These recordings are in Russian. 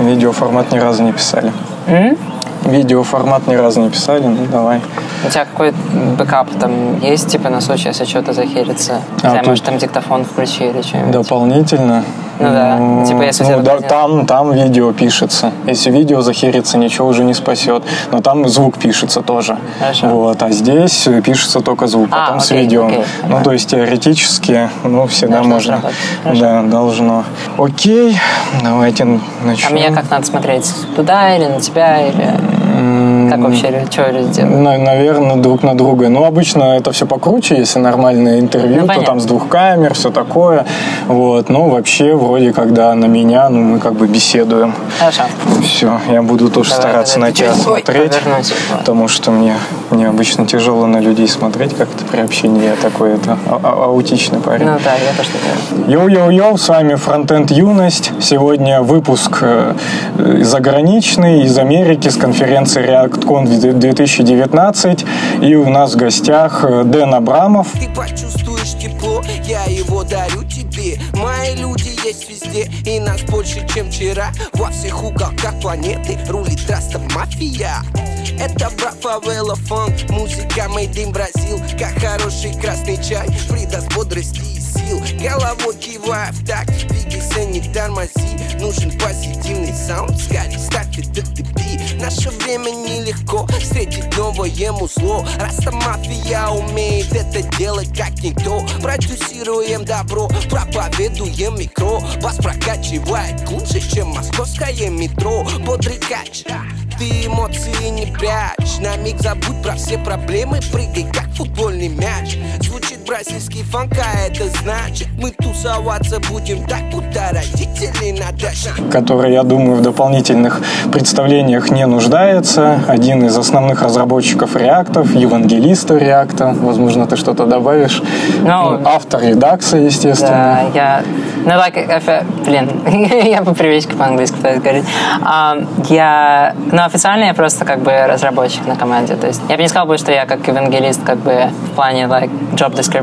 Видеоформат ни разу не писали. М? Видеоформат ни разу не писали, ну давай. У тебя какой бэкап там есть, типа, на случай, если что-то захерится? А, тут- может, там диктофон включи или что-нибудь? Дополнительно. Ну да, типа, если ну, да, там, там видео пишется. Если видео захерится, ничего уже не спасет. Но там звук пишется тоже. Хорошо. Вот, а здесь пишется только звук, А, потом с окей, видео. окей, ну, понимаю. то есть теоретически, ну, всегда Должно можно. Да, должно. Окей, давайте начнем. А меня как надо смотреть? Туда или на тебя? Или как вообще, что сделать? Наверное, друг на друга. Ну, обычно это все покруче, если нормальное интервью, Ну, то там с двух камер, все такое. Вот. Но вообще, вроде, когда на меня, ну, мы как бы беседуем. Хорошо. Все, я буду тоже Давай, стараться давай, на тебя смотреть. повернуть. Потому что мне, мне обычно тяжело на людей смотреть как-то при общении. Я такой это а- а- аутичный парень. Ну да, я тоже такая. Йоу-йоу-йоу, с вами Фронтенд Юность. Сегодня выпуск э, заграничный из Америки с конференции ReactCon 2019. И у нас в гостях э, Дэн Абрамов. Ты почувствуешь тепло, я его дарю тебе. Мои люди есть везде, и нас больше, чем вчера. Во всех уголках планеты рулит раста мафия это брат Фавела фанк, музыка made in Бразил Как хороший красный чай, придаст бодрости и сил Головой кивая в такт, двигайся, не тормози. Нужен позитивный саунд, скорее ставь это ты Наше время нелегко встретить новое музло. Раста мафия умеет это делать как никто. Продюсируем добро, проповедуем микро. Вас прокачивает лучше, чем московское метро. Бодрый кач, ты эмоции не прячь. На миг забудь про все проблемы Прыгай как футбольный мяч. Звучит бразильский фанк, а это значит Мы тусоваться будем так, будто родители на даче который, я думаю, в дополнительных представлениях не нуждается. Один из основных разработчиков реактов, евангелиста реакта. Возможно, ты что-то добавишь. Ну, автор редакса, естественно. Да, я... Ну, like, офи- блин, я по привычке по-английски пытаюсь говорить. А, я... Ну, официально я просто как бы разработчик на команде. То есть я бы не сказал бы, что я как евангелист как бы в плане like, job description,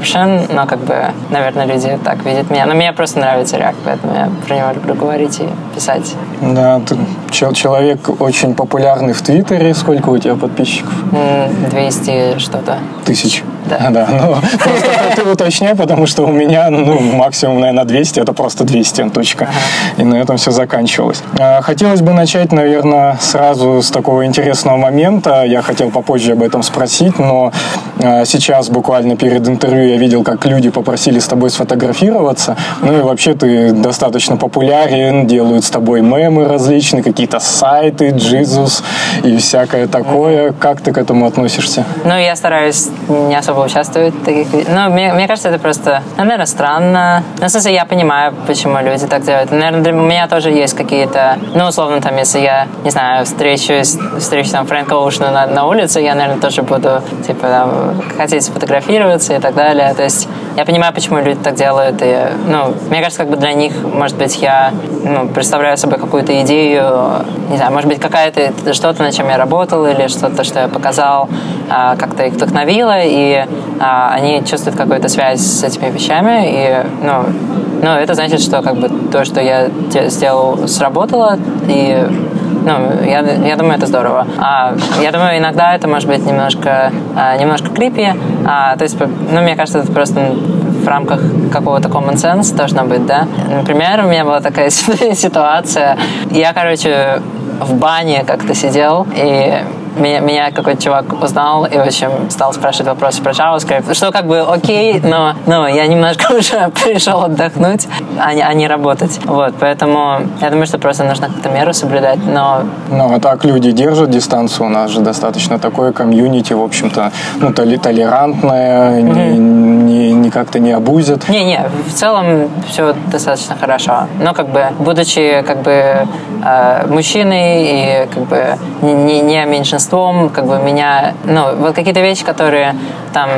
но как бы, наверное, люди так видят меня. Но мне просто нравится React, поэтому я про него люблю говорить и писать. Да, ты чел- человек очень популярный в Твиттере. Сколько у тебя подписчиков? М, 200 что-то. Тысяч. Да. да ну, просто ты, уточняй, потому что у меня, ну, максимум, наверное, 200, это просто 200, точка. И на этом все заканчивалось. А, Хотелось бы начать, наверное, сразу с такого интересного момента. Я хотел попозже об этом спросить, но а, сейчас, буквально перед интервью, я видел, как люди попросили с тобой сфотографироваться. Ну и вообще ты достаточно популярен, делают с тобой мемы различные, какие-то сайты, Jesus и всякое такое. Как ты к этому относишься? Ну, я стараюсь не особо участвовать в таких... Ну, мне, мне кажется, это просто, ну, наверное, странно. Ну, в смысле, я понимаю, почему люди так делают. Наверное, для меня тоже есть какие-то... Ну, условно, там, если я, не знаю, встречусь, встречу там Фрэнка Оушена на, на улице, я, наверное, тоже буду, типа, там, хотеть сфотографироваться и так далее. То есть я понимаю, почему люди так делают. И, ну, мне кажется, как бы для них, может быть, я ну, представляю собой какую-то идею, не знаю, может быть, какая-то что-то, над чем я работал, или что-то, что я показал, а, как-то их вдохновило, и а, они чувствуют какую-то связь с этими вещами, и, ну, ну, это значит, что как бы то, что я сделал, сработало, и ну, я, я думаю, это здорово. А, я думаю, иногда это может быть немножко, а, немножко крипи. А, то есть, ну, мне кажется, это просто в рамках какого-то common sense должно быть, да. Например, у меня была такая ситуация. Я, короче, в бане как-то сидел, и меня, меня какой-то чувак узнал и, в общем, стал спрашивать вопросы про JavaScript, что как бы окей, но, но я немножко уже пришел отдохнуть, а не, а не работать. Вот, поэтому я думаю, что просто нужно как-то меру соблюдать, но Ну, а так люди держат дистанцию. У нас же достаточно такое комьюнити, в общем-то, ну, толерантное, не, не, не как-то не абузят. Не-не, в целом все достаточно хорошо. Но как бы, будучи как бы э, мужчиной и как бы не, не меньшинством, как бы меня, ну, вот какие-то вещи, которые там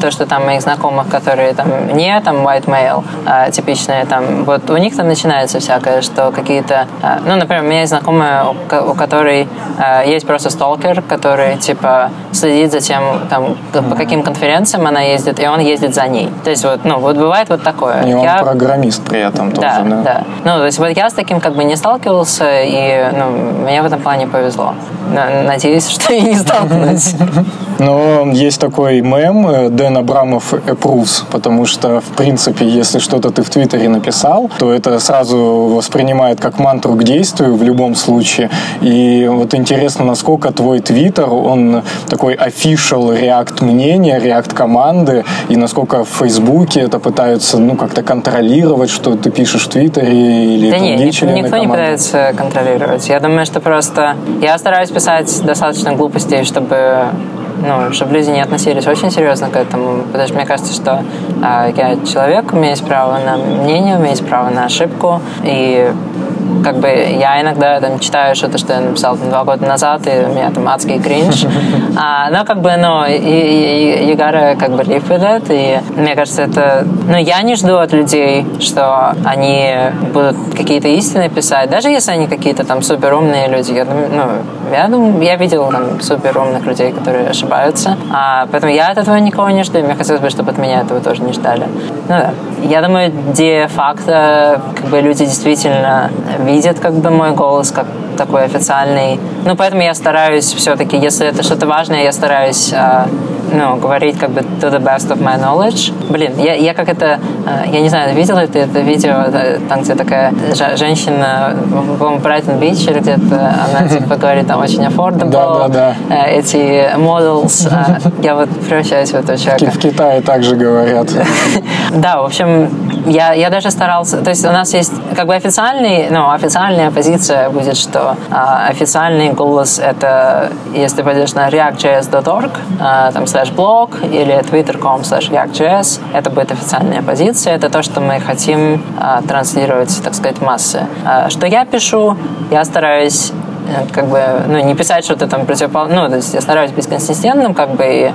то, что там моих знакомых, которые там не там white male, а типичные там, вот у них там начинается всякое, что какие-то, а, ну, например, у меня есть знакомая, у которой а, есть просто сталкер, который, типа, следит за тем, там, по каким конференциям она ездит, и он ездит за ней. То есть вот, ну, вот бывает вот такое. И он я... программист при этом тоже, да? Да. Ну, то есть вот я с таким как бы не сталкивался, и, ну, мне в этом плане повезло. Надеюсь, что я не столкнусь. Но есть такой мем э, Дэн Абрамов approves, потому что, в принципе, если что-то ты в Твиттере написал, то это сразу воспринимает как мантру к действию в любом случае. И вот интересно, насколько твой Твиттер, он такой official реакт мнения, реакт команды, и насколько в Фейсбуке это пытаются, ну, как-то контролировать, что ты пишешь в Твиттере или Да нет, никто команды. не пытается контролировать. Я думаю, что просто я стараюсь писать достаточно глупостей, чтобы ну, чтобы люди не относились очень серьезно к этому, потому что мне кажется, что э, я человек, у меня есть право на мнение, у меня есть право на ошибку, и как бы я иногда там читаю что-то, что я написал там, два года назад, и у меня там адский кринж. А, но как бы, ну, и, и, you gotta как бы live with it, и мне кажется, это... Ну, я не жду от людей, что они будут какие-то истины писать, даже если они какие-то там супер умные люди. Я ну, я, думаю, я видел там супер умных людей, которые ошибаются, а, поэтому я от этого никого не жду, и мне хотелось бы, чтобы от меня этого тоже не ждали. Ну да. Я думаю, де-факто как бы люди действительно видят как бы мой голос как такой официальный. Ну, поэтому я стараюсь все-таки, если это что-то важное, я стараюсь э, ну, говорить как бы to the best of my knowledge. Блин, я, я как это, э, я не знаю, видел ли ты это видео, там, где такая женщина, по-моему, Брайтон Бич или где-то, она типа говорит, там очень affordable, да, да, да. Э, эти models. Э, я вот превращаюсь в этого человека. В Китае также говорят. Да, в общем, я, я даже старался, то есть у нас есть как бы официальный, ну, официальная позиция будет, что э, официальный голос это, если пойдешь на react.js.org, э, там slash blog или twitter.com slash react.js, это будет официальная позиция, это то, что мы хотим э, транслировать, так сказать, массы. Э, что я пишу, я стараюсь как бы, ну, не писать что-то там противоположное, ну, то есть я стараюсь быть консистентным, как бы, и,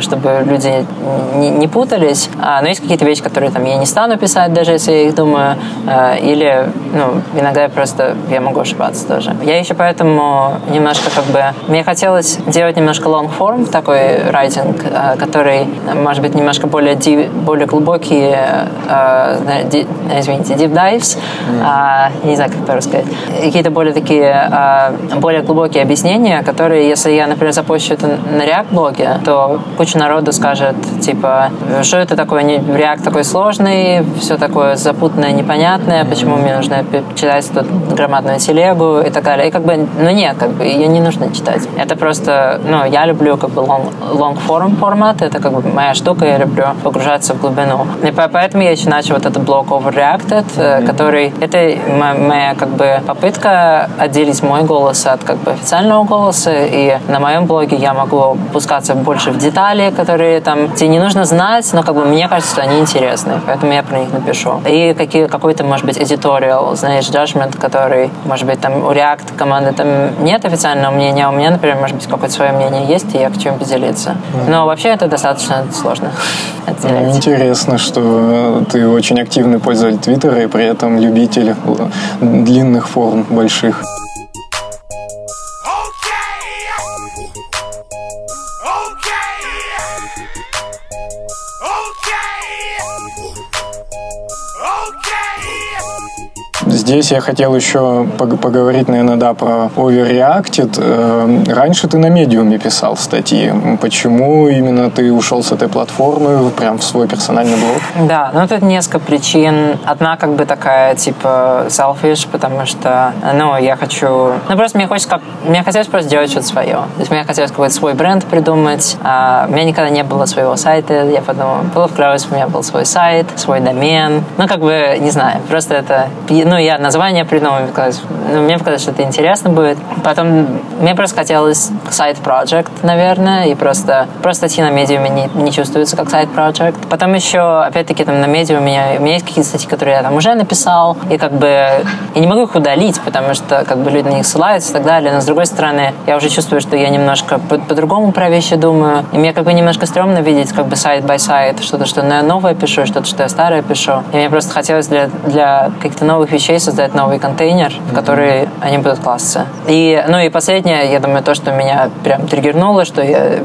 чтобы люди не, не путались, а, но есть какие-то вещи, которые там я не стану писать, даже если я их думаю, а, или, ну, иногда я просто, я могу ошибаться тоже. Я еще поэтому немножко, как бы, мне хотелось делать немножко long form, такой райтинг, а, который, может быть, немножко более, deep, более глубокий, а, ди, извините, deep dives, mm. а, не знаю, как это рассказать, какие-то более такие а, более глубокие объяснения, которые, если я, например, запущу это на React-блоге, то куча народу скажет, типа, что это такое, React такой сложный, все такое запутанное, непонятное, почему мне нужно читать тут громадную телегу и так далее. И как бы, ну нет, как бы ее не нужно читать. Это просто, ну, я люблю как бы long, long form формат, это как бы моя штука, я люблю погружаться в глубину. И поэтому я еще начал вот этот блок Overreacted, mm-hmm. который, это моя как бы попытка отделить мой голос от как бы официального голоса, и на моем блоге я могу пускаться больше в детали, которые там тебе не нужно знать, но как бы мне кажется, что они интересны, поэтому я про них напишу. И какие, какой-то, может быть, editorial, знаешь, judgment, который, может быть, там у React команды там нет официального мнения, а у меня, например, может быть, какое-то свое мнение есть, и я хочу им поделиться. Но вообще это достаточно сложно отделять. Интересно, что ты очень активный пользователь Твиттера и при этом любитель длинных форм больших. Здесь я хотел еще поговорить, наверное, да, про Overreacted. Э, раньше ты на медиуме писал статьи. Почему именно ты ушел с этой платформы прям в свой персональный блог? Да, ну тут несколько причин. Одна как бы такая, типа, selfish, потому что, ну, я хочу... Ну, просто мне хочется как... Мне хотелось просто сделать что-то свое. То есть мне хотелось какой-то свой бренд придумать. А у меня никогда не было своего сайта. Я подумал, было бы клево, если у меня был свой сайт, свой домен. Ну, как бы, не знаю, просто это... Ну, я название придумал, ну, мне показалось, что это интересно будет. Потом мне просто хотелось сайт-проект, наверное, и просто, просто статьи на медиуме не, не чувствуются как сайт-проект. Потом еще, опять-таки, там на медиуме у меня, у меня есть какие-то статьи, которые я там уже написал, и как бы я не могу их удалить, потому что как бы люди на них ссылаются и так далее. Но с другой стороны, я уже чувствую, что я немножко по- по-другому про вещи думаю, и мне как бы немножко стрёмно видеть как бы сайт by сайт, что-то, что я новое пишу, что-то, что я старое пишу. И мне просто хотелось для, для каких-то новых вещей создать новый контейнер, в который они будут класться. И, ну и последнее, я думаю, то, что меня прям триггернуло, что я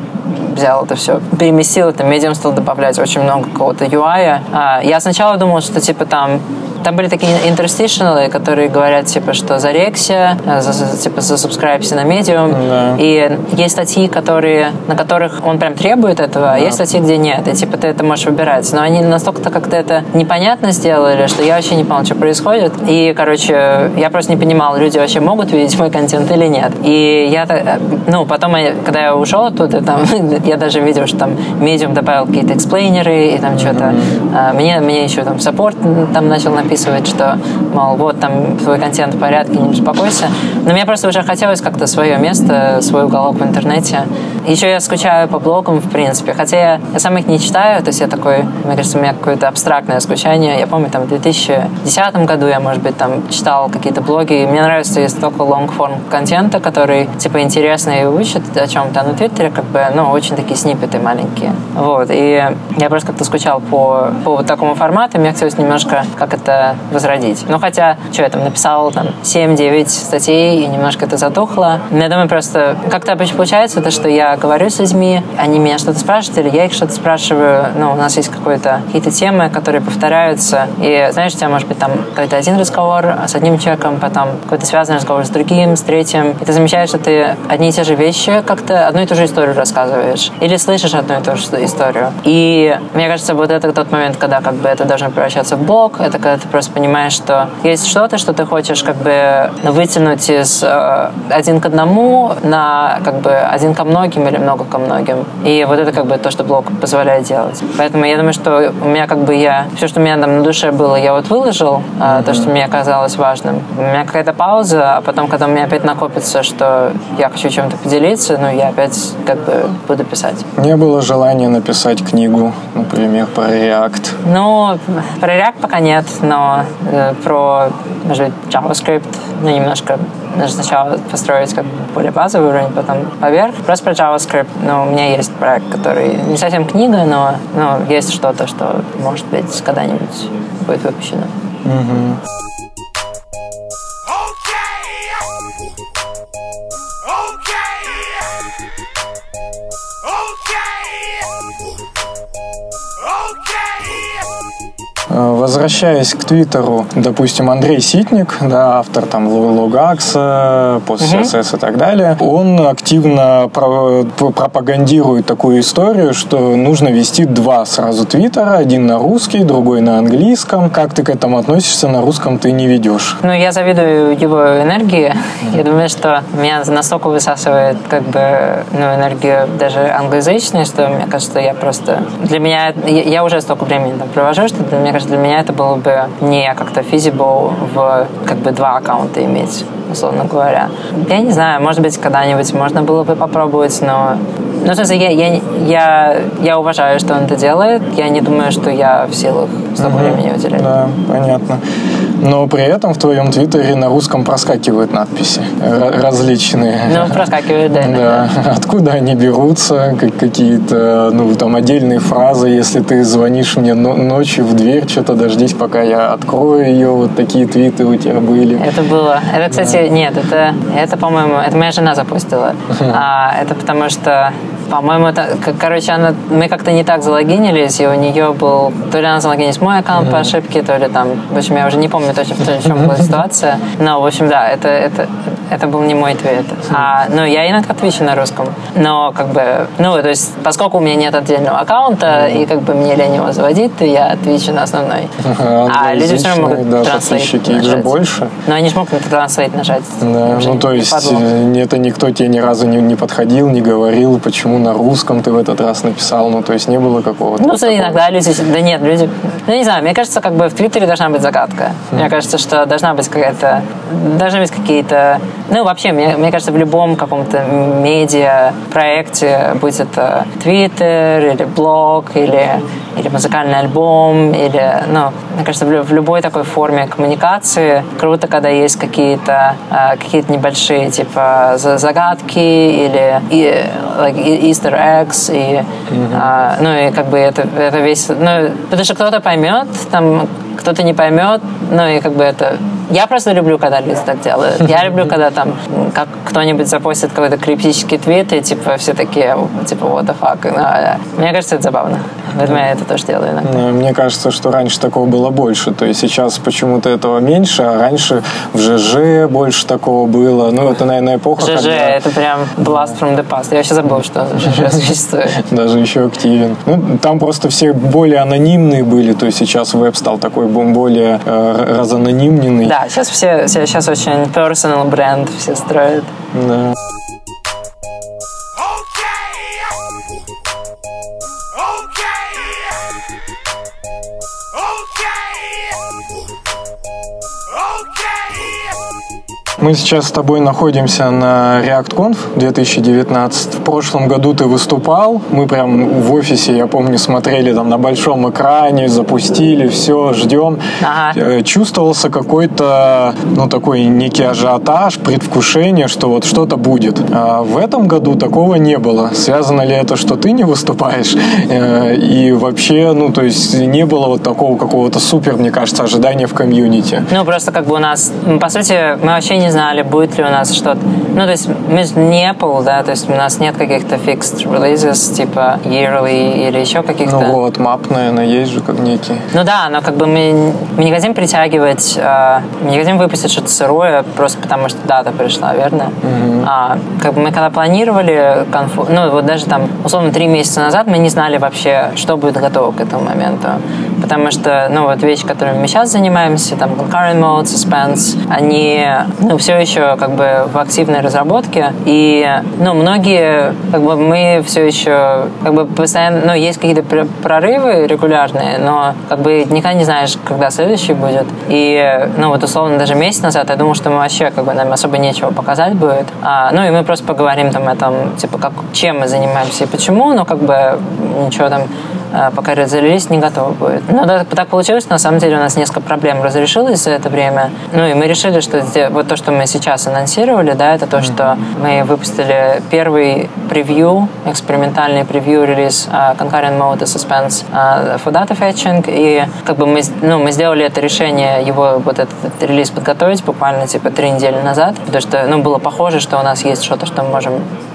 взял это все, переместил это, медиум стал добавлять очень много какого-то UI. А, я сначала думал, что типа там там были такие интерстишналы, которые говорят, типа, что зарекся, за, за, типа, засубскрайбся на медиум. Да. И есть статьи, которые, на которых он прям требует этого, а есть статьи, где нет. И, типа, ты это можешь выбирать. Но они настолько-то как-то это непонятно сделали, что я вообще не понял, что происходит. И, короче, я просто не понимал, люди вообще могут видеть мой контент или нет. И я, так- ну, потом, когда я ушел оттуда, там, я даже видел, что там Medium добавил какие-то эксплейнеры, и там что-то... а, Мне, мне еще там support там начал написывать, что, мол, вот, там, твой контент в порядке, не беспокойся. Но мне просто уже хотелось как-то свое место, свой уголок в интернете. Еще я скучаю по блогам, в принципе. Хотя я, я сам их не читаю, то есть я такой, мне кажется, у меня какое-то абстрактное скучание. Я помню, там, в 2010 году я, может быть, там, читал какие-то блоги, и мне нравится, есть столько longform контента, который, типа, интересный и учит о чем-то. А на Твиттере, как бы, ну, очень такие сниппеты маленькие. Вот, и я просто как-то скучал по, по вот такому формату, мне хотелось немножко как это возродить. Ну, хотя, что я там написал, там, 7-9 статей, и немножко это затухло. Но я думаю, просто как-то обычно получается, то, что я говорю с людьми, они меня что-то спрашивают, или я их что-то спрашиваю. Ну, у нас есть какое-то, какие-то темы, которые повторяются. И, знаешь, у тебя может быть там какой-то один разговор с одним человеком, потом какой-то связанный разговор с другим, с третьим. И ты замечаешь, что ты одни и те же вещи как-то, одну и ту же историю рассказываешь. Или слышишь одну и ту же историю. И мне кажется, вот это тот момент, когда как бы это должно превращаться в блог, это когда ты просто понимаешь, что есть что-то, что ты хочешь как бы вытянуть из э, один к одному на как бы один ко многим или много ко многим. И вот это как бы то, что блог позволяет делать. Поэтому я думаю, что у меня как бы я... Все, что у меня там на душе было, я вот выложил, а, то, что мне казалось важным. У меня какая-то пауза, а потом, когда у меня опять накопится, что я хочу чем-то поделиться, ну, я опять как бы буду писать. Не было желания написать книгу, например, про React. Ну, про React пока нет, но э, про, может быть, JavaScript, ну, немножко нужно сначала построить как бы более базовый уровень, потом поверх. Просто про JavaScript, ну, у меня есть проект, который не совсем книга, но ну, есть что-то, что, может быть, когда-нибудь будет выпущено. Э, Возвращаясь к Твиттеру, допустим, Андрей Ситник, да, автор там Логакса, пост CSS и так далее, он активно про- пропагандирует такую историю, что нужно вести два сразу Твиттера, один на русский, другой на английском. Как ты к этому относишься? На русском ты не ведешь. Ну, я завидую его энергии. Я думаю, что меня настолько высасывает как бы, ну, энергию даже англоязычная, что мне кажется, я просто... Для меня... Я, уже столько времени там провожу, что для, мне кажется, для меня это было бы не как-то feasible в как бы два аккаунта иметь, условно говоря. Я не знаю, может быть, когда-нибудь можно было бы попробовать, но... Ну, смысле, я, я, я, я уважаю, что он это делает. Я не думаю, что я в силах столько времени уделять. Да, понятно. Но при этом в твоем Твиттере на русском проскакивают надписи различные. Ну, проскакивает, да. Да, откуда они берутся, как какие-то, ну, там, отдельные фразы, если ты звонишь мне но- ночью в дверь, что-то дождись, пока я открою ее, вот такие твиты у тебя были. Это было. Это, кстати, нет, это, это, по-моему, это моя жена запустила. А, это потому что по-моему, это, короче, она, мы как-то не так залогинились, и у нее был, то ли она залогинилась мой аккаунт по ошибке, то ли там, в общем, я уже не помню точно, в чем была ситуация. Но, в общем, да, это, это, это был не мой твит. А, ну, я иногда твичу на русском, но как бы, ну, то есть, поскольку у меня нет отдельного аккаунта, и как бы мне лень его заводить, то я твичу на основной. А люди все равно могут да, подписчики, их же больше. Но они же могут на транслейт нажать. Да, ну то есть э, это никто тебе ни разу не, не подходил, не говорил, почему почему на русском ты в этот раз написал, ну, то есть не было какого-то... Ну, такого... иногда люди, да нет, люди, ну, не знаю, мне кажется, как бы в Твиттере должна быть загадка. Mm. Мне кажется, что должна быть какая-то, должны быть какие-то, ну, вообще, мне, мне кажется, в любом каком-то медиа проекте, будь это Твиттер или блог, или, или музыкальный альбом, или, ну, мне кажется, в, любой такой форме коммуникации круто, когда есть какие-то э, какие-то небольшие, типа, загадки или и, like, Easter eggs, и, mm-hmm. э, ну, и как бы это, это весь, ну, потому что кто-то поймет, там, кто-то не поймет, ну, и как бы это я просто люблю, когда люди так делают. Я люблю, когда там как кто-нибудь запостит какой-то криптический твит, и типа все такие, типа, what the fuck. Ну, а, мне кажется, это забавно. Поэтому я это тоже делаю иногда. Ну, мне кажется, что раньше такого было больше. То есть сейчас почему-то этого меньше, а раньше в ЖЖ больше такого было. Ну, это, наверное, эпоха, ЖЖ, когда... это прям blast from the past. Я вообще забыл, что ЖЖ существует. Даже еще активен. Ну, там просто все более анонимные были, то есть сейчас веб стал такой более э, разанонимненный. Да, сейчас все, сейчас очень personal бренд все строят. Да. Мы сейчас с тобой находимся на ReactConf 2019. В прошлом году ты выступал. Мы прям в офисе, я помню, смотрели там на большом экране, запустили, все, ждем. Ага. Э, чувствовался какой-то, ну, такой некий ажиотаж, предвкушение, что вот что-то будет. А в этом году такого не было. Связано ли это, что ты не выступаешь? Э, и вообще, ну, то есть не было вот такого какого-то супер, мне кажется, ожидания в комьюнити. Ну, просто как бы у нас, по сути, мы вообще не знали, будет ли у нас что-то. Ну, то есть мы же не Apple, да, то есть у нас нет каких-то fixed releases, типа yearly или еще каких-то. Ну вот, map, наверное, есть же как некий. Ну да, но как бы мы, мы не хотим притягивать, э, мы не хотим выпустить что-то сырое, просто потому что дата пришла, верно? Mm-hmm. А, как бы мы когда планировали конфу, ну вот даже там, условно, три месяца назад мы не знали вообще, что будет готово к этому моменту. Потому что, ну вот вещи, которыми мы сейчас занимаемся, там concurrent mode, suspense, они, ну, все еще как бы в активной разработке. И, ну, многие, как бы мы все еще, как бы постоянно, ну, есть какие-то прорывы регулярные, но как бы никогда не знаешь, когда следующий будет. И, ну, вот условно даже месяц назад я думал, что мы вообще, как бы, нам особо нечего показать будет. А, ну, и мы просто поговорим там о том, типа, как, чем мы занимаемся и почему, но как бы ничего там пока разрелиз не готов будет. Но да, так получилось, на самом деле у нас несколько проблем разрешилось за это время. Ну и мы решили, что вот то, что мы сейчас анонсировали, да, это то, что мы выпустили первый превью, экспериментальный превью релиз uh, Concurrent Mode и Suspense uh, for Data Fetching. И как бы мы, ну, мы сделали это решение, его вот этот релиз подготовить буквально типа три недели назад, потому что ну, было похоже, что у нас есть что-то, что мы можем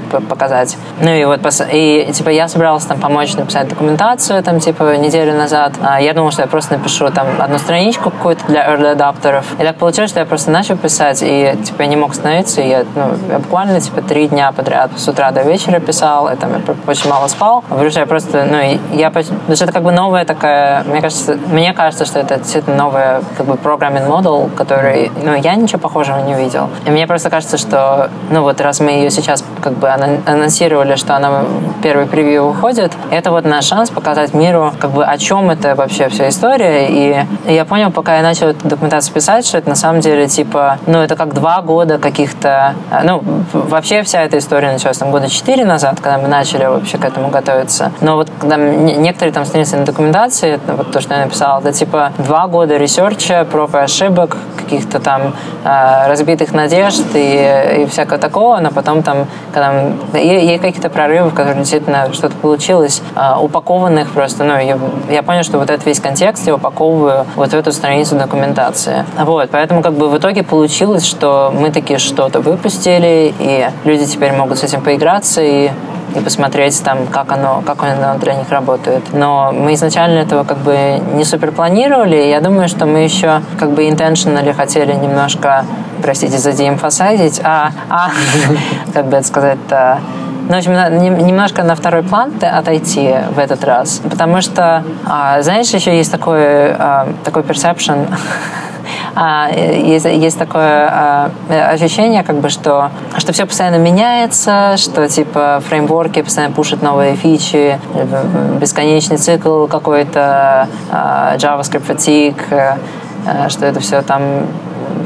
показать. Ну и вот, и типа я собиралась там помочь написать документацию там типа неделю назад. А я думала, что я просто напишу там одну страничку какую-то для early adapterов. И так получилось, что я просто начал писать, и типа я не мог остановиться, и я, ну, я буквально типа три дня подряд с утра до вечера писал, и там я очень мало спал. Потому что я просто, ну, я, потому что это как бы новая такая, мне кажется, мне кажется, что это действительно новая как бы programming model, который, ну, я ничего похожего не увидел. И мне просто кажется, что, ну, вот раз мы ее сейчас как бы анонсировали, что она первый превью выходит. Это вот наш шанс показать миру, как бы о чем это вообще вся история. И я понял, пока я начал эту документацию писать, что это на самом деле типа, ну это как два года каких-то, ну вообще вся эта история началась там года четыре назад, когда мы начали вообще к этому готовиться. Но вот когда некоторые там страницы на документации, вот то, что я написал, это типа два года ресерча, проб и ошибок, каких-то там э, разбитых надежд и, и всякого такого, но потом там, когда есть какие-то прорывы, в которых действительно что-то получилось, а, упакованных просто, ну, я, я понял, что вот этот весь контекст я упаковываю вот в эту страницу документации. Вот, поэтому как бы в итоге получилось, что мы такие что-то выпустили, и люди теперь могут с этим поиграться, и и посмотреть там, как оно, как оно для них работает. Но мы изначально этого как бы не супер планировали. Я думаю, что мы еще как бы intentionally хотели немножко простите за деэмфасайзить, а, а как бы это сказать-то, ну, в общем, немножко на второй план отойти в этот раз, потому что, а, знаешь, еще есть такой, а, такой perception а, есть, есть такое а, ощущение, как бы, что, что все постоянно меняется, что типа фреймворки постоянно пушат новые фичи, бесконечный цикл какой-то, а, JavaScript fatigue, а, что это все там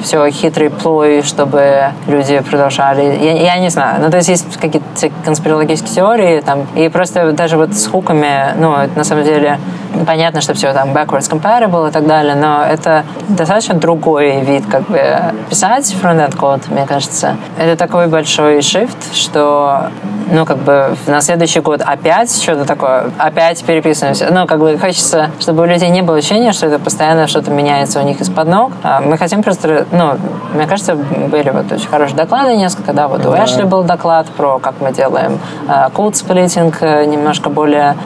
все хитрый плой, чтобы люди продолжали. Я, я не знаю. Ну, то есть есть какие-то конспирологические теории, там, и просто даже вот с хуками, ну, на самом деле понятно, что все там backwards compatible и так далее, но это достаточно другой вид, как бы, писать фронтенд код, мне кажется. Это такой большой shift, что ну, как бы на следующий год опять что-то такое, опять переписываемся. Ну, как бы хочется, чтобы у людей не было ощущения, что это постоянно что-то меняется у них из-под ног. А мы хотим просто, ну, мне кажется, были вот очень хорошие доклады несколько, да, вот у Эшли был доклад про как мы делаем код сплитинг немножко более,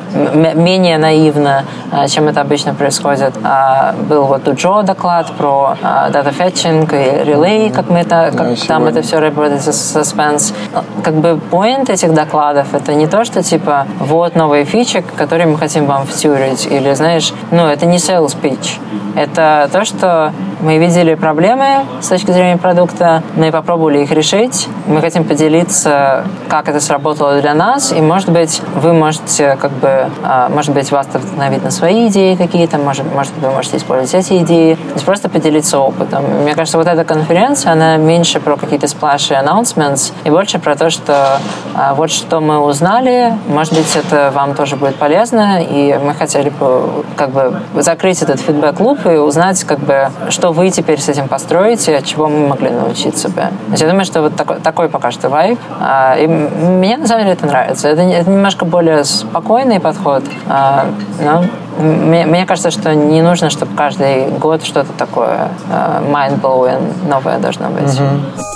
менее наивно, а, чем это обычно происходит. А, был вот у Джо доклад про data fetching и relay, как мы это, как да, там это все работает, suspense. Как бы point этих докладов это не то, что типа вот новые фичи, которые мы хотим вам втюрить, или знаешь, ну это не sales pitch. Это то, что мы видели проблемы с точки зрения продукта, мы попробовали их решить. Мы хотим поделиться, как это сработало для нас, и, может быть, вы можете, как бы, а, может быть, вас вдохновить на свои идеи какие-то, может, может вы можете использовать эти идеи. То есть просто поделиться опытом. Мне кажется, вот эта конференция, она меньше про какие-то сплаши announcements и больше про то, что а, вот что мы узнали, может быть, это вам тоже будет полезно, и мы хотели бы как бы закрыть этот фидбэк-луп и узнать, как бы, что что вы теперь с этим построите, от чего мы могли научиться бы. То есть я думаю, что вот такой, такой пока что вайб. А, и мне на самом деле это нравится. Это, это немножко более спокойный подход. А, но мне, мне кажется, что не нужно, чтобы каждый год что-то такое а, mind-blowing новое должно быть. Mm-hmm.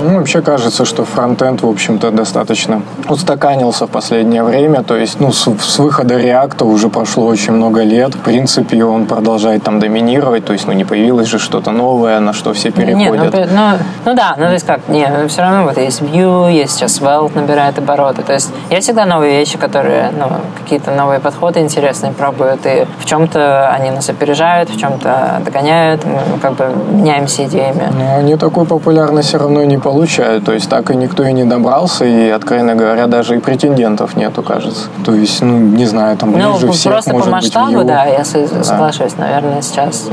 Ну, вообще кажется, что фронтенд, в общем-то, достаточно устаканился в последнее время. То есть, ну, с, с выхода реакта уже прошло очень много лет. В принципе, он продолжает там доминировать. То есть, ну, не появилось же что-то новое, на что все переходят. Не, ну, ну, ну да, ну то есть как, не, ну, все равно вот есть Vue, есть сейчас Svelte набирает обороты. То есть, есть всегда новые вещи, которые, ну, какие-то новые подходы интересные пробуют. И в чем-то они нас опережают, в чем-то догоняют. Мы как бы меняемся идеями. Но они такой популярность все равно не получают. То есть так и никто и не добрался, и, откровенно говоря, даже и претендентов нету, кажется. То есть, ну, не знаю, там ну, ближе ну, всех, просто может по масштабу, быть, да, я соглашусь, да. наверное, сейчас.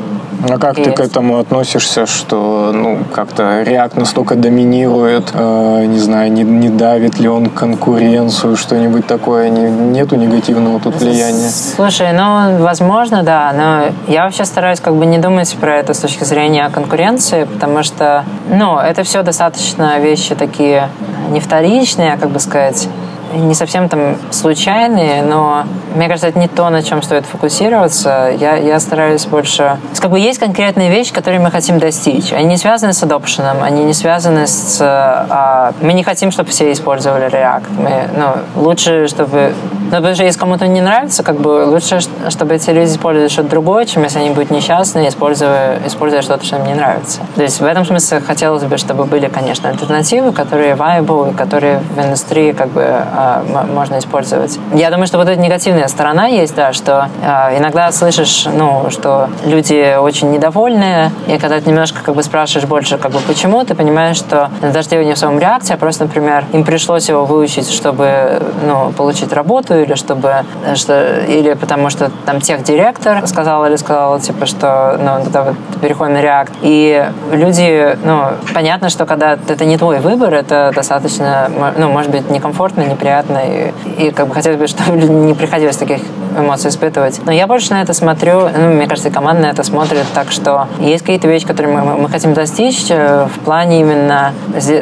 А как есть. ты к этому относишься, что, ну, как-то React настолько доминирует, э, не знаю, не, не давит ли он конкуренцию, что-нибудь такое, не, нету негативного тут влияния? Слушай, ну, возможно, да, но я вообще стараюсь как бы не думать про это с точки зрения конкуренции, потому что, ну, это все достаточно вещи такие не вторичные, а, как бы сказать, не совсем там случайные, но мне кажется, это не то, на чем стоит фокусироваться. Я, я стараюсь больше... Как бы есть конкретные вещи, которые мы хотим достичь. Они не связаны с adoption, они не связаны с... А, мы не хотим, чтобы все использовали React. Мы, ну, лучше, чтобы... Потому что если кому-то не нравится, как бы лучше, чтобы эти люди использовали что-то другое, чем если они будут несчастны, используя, используя что-то, что им не нравится. То есть в этом смысле хотелось бы, чтобы были, конечно, альтернативы, которые viable, которые в индустрии как бы а, можно использовать. Я думаю, что вот эта негативная сторона есть, да, что э, иногда слышишь, ну, что люди очень недовольны, и когда ты немножко как бы спрашиваешь больше, как бы почему, ты понимаешь, что даже дело не в своем реакции, а просто, например, им пришлось его выучить, чтобы, ну, получить работу, или чтобы, что, или потому что там тех директор сказал или сказал, типа, что, ну, да, вот переходим на React. И люди, ну, понятно, что когда это не твой выбор, это достаточно, ну, может быть, некомфортно, неприятно, и, и как бы хотелось бы, чтобы не приходилось таких эмоций испытывать. Но я больше на это смотрю, ну, мне кажется, команда на это смотрит так, что есть какие-то вещи, которые мы, мы хотим достичь э, в плане именно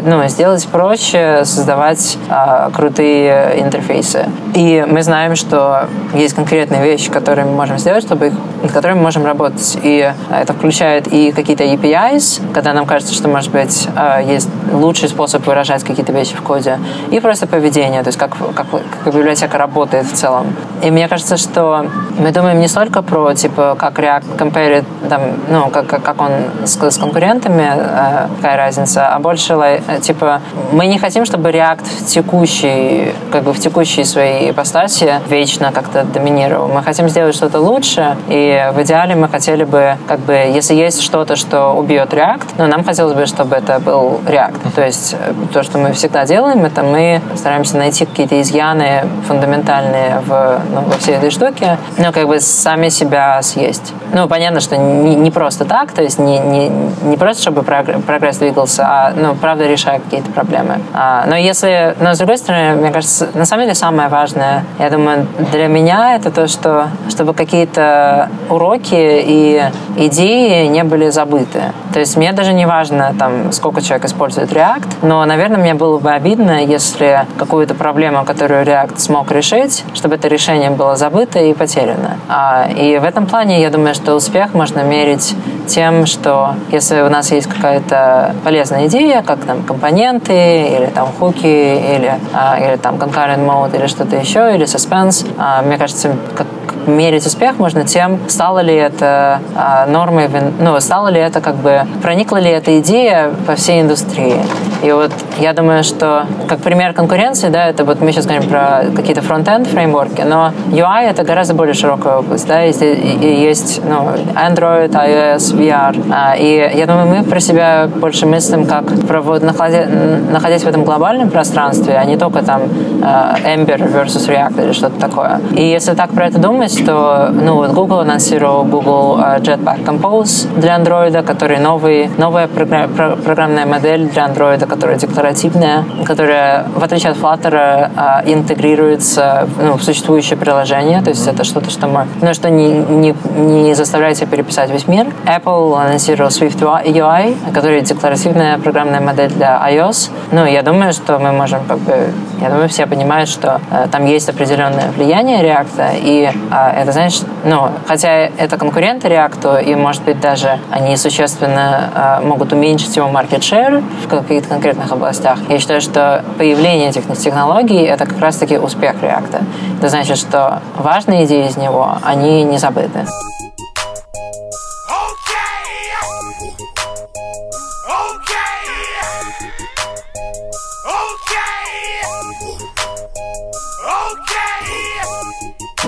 ну, сделать проще, создавать а, крутые интерфейсы. И мы знаем, что есть конкретные вещи, которые мы можем сделать, чтобы их над которыми мы можем работать. И это включает и какие-то APIs, когда нам кажется, что, может быть, есть лучший способ выражать какие-то вещи в коде, и просто поведение, то есть как, как, как библиотека работает в целом. И мне кажется, что мы думаем не столько про, типа, как React compare, там, ну, как, как он с, с конкурентами, э, какая разница, а больше, типа, мы не хотим, чтобы React в текущей, как бы в текущей своей ипостаси вечно как-то доминировал. Мы хотим сделать что-то лучше, и в идеале мы хотели бы, как бы, если есть что-то, что убьет React, но нам хотелось бы, чтобы это был React. То есть э, то, что мы всегда делаем, это мы стараемся найти какие-то изъяны фундаментальные в, ну, во всей этой штуке, но как бы сами себя съесть. Ну, понятно, что не, не просто так, то есть не, не, не просто, чтобы прогресс двигался, а, ну, правда, решая какие-то проблемы. А, но если, но с другой стороны, мне кажется, на самом деле самое важное, я думаю, для меня это то, что чтобы какие-то уроки и идеи не были забыты. То есть мне даже не важно, там, сколько человек использует React, но, наверное, мне было бы обидно, если какую-то проблему, которую React смог решить, чтобы это решение было забыто и потеряно. А, и в этом плане, я думаю, что успех можно мерить тем, что если у нас есть какая-то полезная идея, как там компоненты, или там хуки, или, а, или там concurrent mode, или что-то еще, или suspense, а, мне кажется, как мерить успех можно тем, стало ли это а, нормой, ну, стало ли это как бы, проникла ли эта идея по всей индустрии. И вот я думаю, что как пример конкуренции, да, это вот мы сейчас говорим про какие-то фронт-энд фреймворки, но UI это гораздо более широкая область, да, есть, есть ну, Android, iOS, VR. А, и я думаю, мы про себя больше мыслим как про вот находя, находясь в этом глобальном пространстве, а не только там а, Ember versus React или что-то такое. И если так про это думать, то ну, вот Google анонсировал Google а, Jetpack Compose для Android, который новый, новая программная модель для Android, которая декларативная, которая, в отличие от Flutter, а, интегрируется ну, в существующее приложение, то есть это что-то, что мы, ну, что не, не, не заставляет тебя переписать весь мир. Apple анонсировал Swift UI, который декларативная программная модель для iOS. Ну, я думаю, что мы можем как бы, я думаю, все понимают, что э, там есть определенное влияние React, и это, знаешь, ну, хотя это конкуренты React, и, может быть, даже они существенно э, могут уменьшить его market share в каких-то конкретных областях. Я считаю, что появление этих технологий — это как раз-таки успех React. Это значит, что важные идеи из него, они не забыты.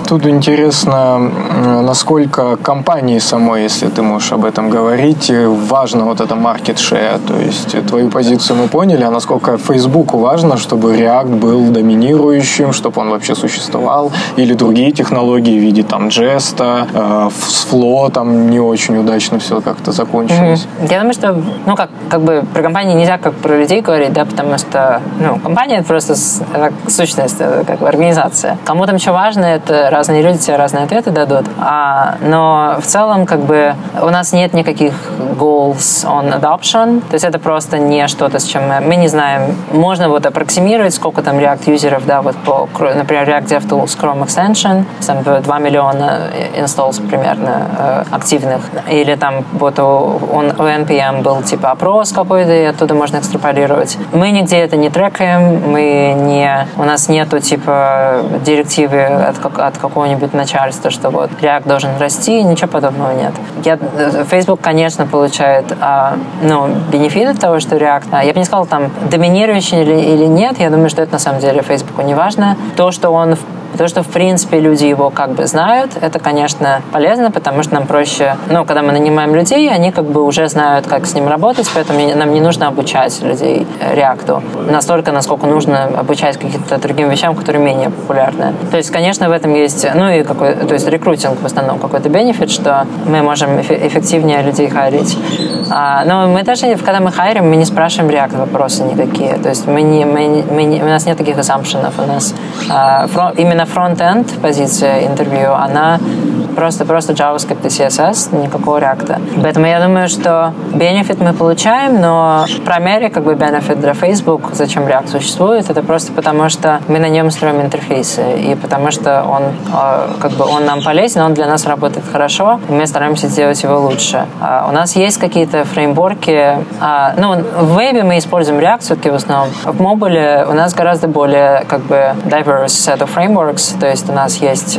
Тут интересно, насколько компании самой, если ты можешь об этом говорить, важно вот это market share, то есть твою позицию мы поняли, а насколько Фейсбуку важно, чтобы React был доминирующим, чтобы он вообще существовал, или другие технологии в виде там Джеста, э, Flow там не очень удачно все как-то закончилось. Mm-hmm. Я думаю, что, ну как, как бы про компании нельзя как про людей говорить, да, потому что, ну, компания это просто это сущность, это как бы организация. Кому там что важно, это разные люди тебе разные ответы дадут. А, но в целом, как бы, у нас нет никаких goals on adoption. То есть это просто не что-то, с чем мы, мы не знаем. Можно вот аппроксимировать, сколько там React юзеров, да, вот по, например, React DevTools Chrome Extension, там 2 миллиона installs примерно э, активных. Или там вот у, он, у NPM был типа опрос какой-то, и оттуда можно экстраполировать. Мы нигде это не трекаем, мы не, у нас нету типа директивы от, от какого-нибудь начальства, что вот React должен расти, ничего подобного нет. Я, Facebook, конечно, получает а, ну, бенефит от того, что React, а, я бы не сказала там доминирующий или, или нет, я думаю, что это на самом деле Facebook не важно. То, что он то, что, в принципе, люди его как бы знают, это, конечно, полезно, потому что нам проще, ну, когда мы нанимаем людей, они как бы уже знают, как с ним работать, поэтому нам не нужно обучать людей реакту настолько, насколько нужно обучать каким-то другим вещам, которые менее популярны. То есть, конечно, в этом есть, ну, и какой, то есть рекрутинг в основном какой-то бенефит, что мы можем эффективнее людей хайрить. А, но мы даже, когда мы хайрим, мы не спрашиваем React вопросы никакие. То есть мы не, мы, мы не, у нас нет таких assumptions. У нас а, именно front-end позиция интервью, она просто, просто JavaScript и CSS, никакого React. Поэтому я думаю, что benefit мы получаем, но в примере как бы benefit для Facebook, зачем React существует, это просто потому, что мы на нем строим интерфейсы, и потому что он а, как бы он нам полезен, он для нас работает хорошо, и мы стараемся сделать его лучше. А у нас есть какие-то фреймворки, а, ну, в вебе мы используем React все-таки в основном. В мобиле у нас гораздо более как бы diverse set of frameworks, то есть у нас есть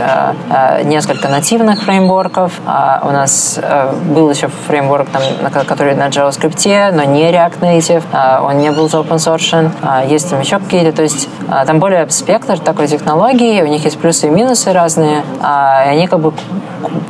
несколько нативных фреймворков, у нас был еще фреймворк, там, который на JavaScript, но не React Native, он не был open source, есть там еще какие-то, то есть там более спектр такой технологии, у них есть плюсы и минусы разные, и они как бы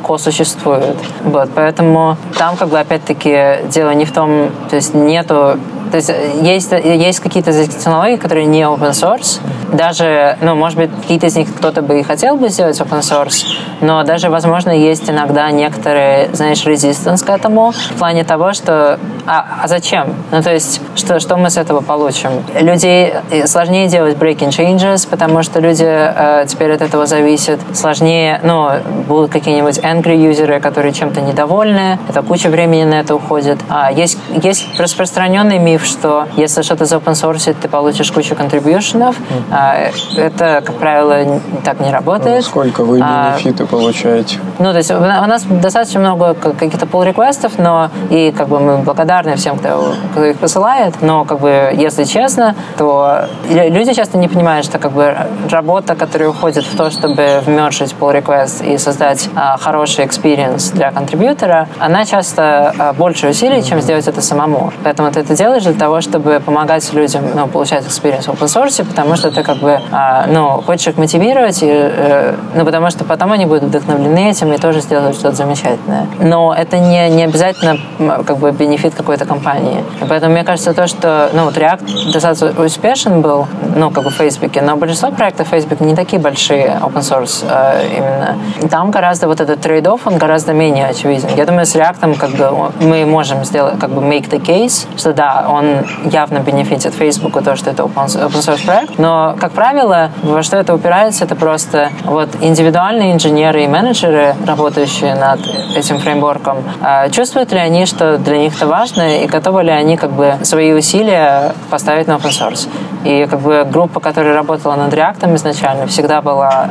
ко-существуют. Вот, поэтому там как бы опять-таки дело не в том, то есть нету то есть э, есть, есть какие-то технологии, которые не open source. Даже, ну, может быть, какие-то из них кто-то бы и хотел бы сделать open source, но даже, возможно, есть иногда некоторые, знаешь, resistance к этому в плане того, что а, а зачем? Ну, то есть, что, что мы с этого получим? Людей э, сложнее делать breaking changes, потому что люди э, теперь от этого зависят. Сложнее, ну, будут какие-нибудь angry юзеры, которые чем-то недовольны. Это куча времени на это уходит. А, есть, есть распространенный миф, что если что-то за open source, ты получишь кучу контрибьюшенов. Mm. А, это, как правило, так не работает. Ну, сколько вы а, бенефиты а, получаете? Ну, то есть у нас достаточно много каких-то pull реквестов но и как бы мы благодарны благодарны всем, кто, кто их посылает, но, как бы, если честно, то люди часто не понимают, что, как бы, работа, которая уходит в то, чтобы вмержить pull request и создать а, хороший experience для контрибьютора, она часто а, больше усилий, чем сделать это самому. Поэтому ты это делаешь для того, чтобы помогать людям ну, получать experience в open source, потому что ты, как бы, а, ну, хочешь их мотивировать, и, э, ну, потому что потом они будут вдохновлены этим и тоже сделают что-то замечательное. Но это не, не обязательно, как бы, benefit какой-то компании. И поэтому мне кажется, то, что ну, вот React достаточно успешен был, ну, как бы в Facebook, но большинство проектов Facebook не такие большие, open source э, именно. Там гораздо вот этот trade-off, он гораздо менее очевиден. Я думаю, с React как бы мы можем сделать, как бы make the case, что да, он явно бенефитит Facebook, то, что это open source проект, но, как правило, во что это упирается, это просто вот индивидуальные инженеры и менеджеры, работающие над этим фреймворком, э, чувствуют ли они, что для них это важно, и готовы ли они как бы свои усилия поставить на open source. И как бы группа, которая работала над React изначально, всегда была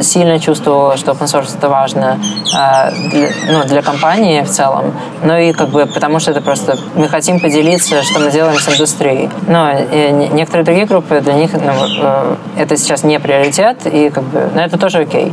сильно чувствовала, что open source это важно э, для, ну, для компании в целом. Ну и как бы потому что это просто мы хотим поделиться, что мы делаем с индустрией. Но и некоторые другие группы для них ну, э, это сейчас не приоритет, и как бы, но это тоже окей.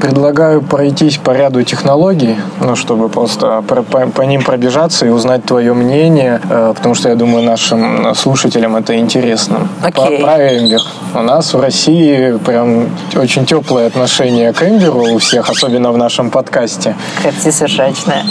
Предлагаю пройтись по ряду технологий, ну, чтобы просто по, по, по ним пробежаться и узнать твое мнение, э, потому что я думаю, нашим слушателям это интересно. Okay. Про, про Эмбер. У нас в России прям очень теплое отношение к Эмберу у всех, особенно в нашем подкасте. Капсиса ржачная.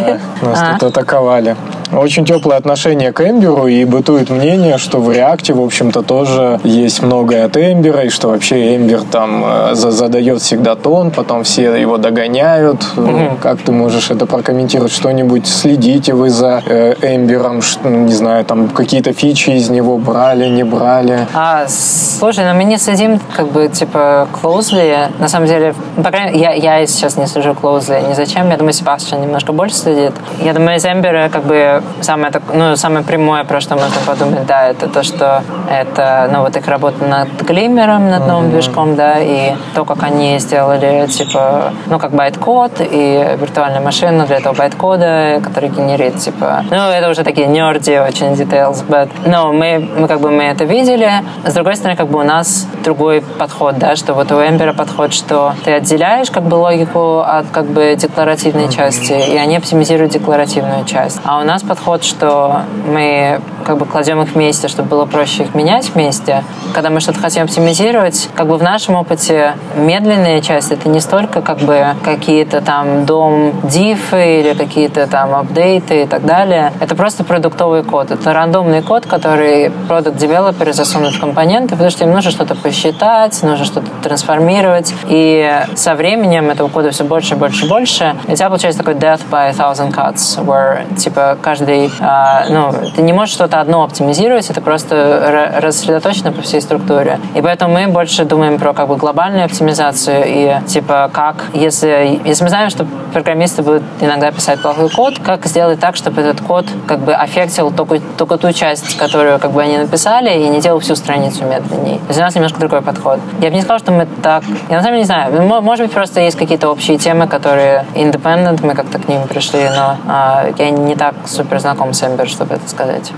Да, нас а? тут атаковали. Очень теплое отношение к Эмберу, и бытует мнение, что в Реакте, в общем-то, тоже есть многое от Эмбера, и что вообще Эмбер там э, задает всегда тон, потом все его догоняют. Угу. Как ты можешь это прокомментировать? Что-нибудь следите вы за э, Эмбером? Ну, не знаю, там какие-то фичи из него брали, не брали? А, слушай, ну мы не следим как бы типа closely. На самом деле, по крайней мере, я, я сейчас не слежу closely ни зачем. Я думаю, Себастьян немножко больше следит. Я думаю, из Эмбера как бы самое, ну, самое прямое, про что можно подумать, да, это то, что это, ну, вот их работа над глиммером, над новым mm-hmm. движком, да, и то, как они сделали типа, ну, как байт-код и виртуальная машина для этого байт-кода, который генерит, типа, ну, это уже такие nerdy очень details, but, но мы, мы как бы мы это видели. С другой стороны, как бы у нас другой подход, да, что вот у Эмбера подход, что ты отделяешь как бы логику от как бы декларативной части, и они оптимизируют декларативную часть. А у нас подход, что мы как бы кладем их вместе, чтобы было проще их менять вместе. Когда мы что-то хотим оптимизировать, как бы в нашем опыте медленная часть это не столько как бы какие-то там дом дифы или какие-то там апдейты и так далее. Это просто продуктовый код. Это рандомный код, который продукт девелоперы засунут в компоненты, потому что им нужно что-то посчитать, нужно что-то трансформировать. И со временем этого кода все больше, больше, больше. И у тебя получается такой death by a thousand cuts, where типа каждый, э, ну, ты не можешь что-то одно оптимизировать, это просто рассредоточено по всей структуре. И поэтому мы больше думаем про как бы глобальную оптимизацию и типа как, если, если мы знаем, что программисты будут иногда писать плохой код, как сделать так, чтобы этот код как бы аффектил только, только ту часть, которую как бы они написали, и не делал всю страницу медленнее. То есть у нас немножко другой подход. Я бы не сказал, что мы так... Я на самом деле не знаю. Может быть, просто есть какие-то общие темы, которые independent, мы как-то к ним пришли, но а, я не так супер знаком с Ember, чтобы это сказать.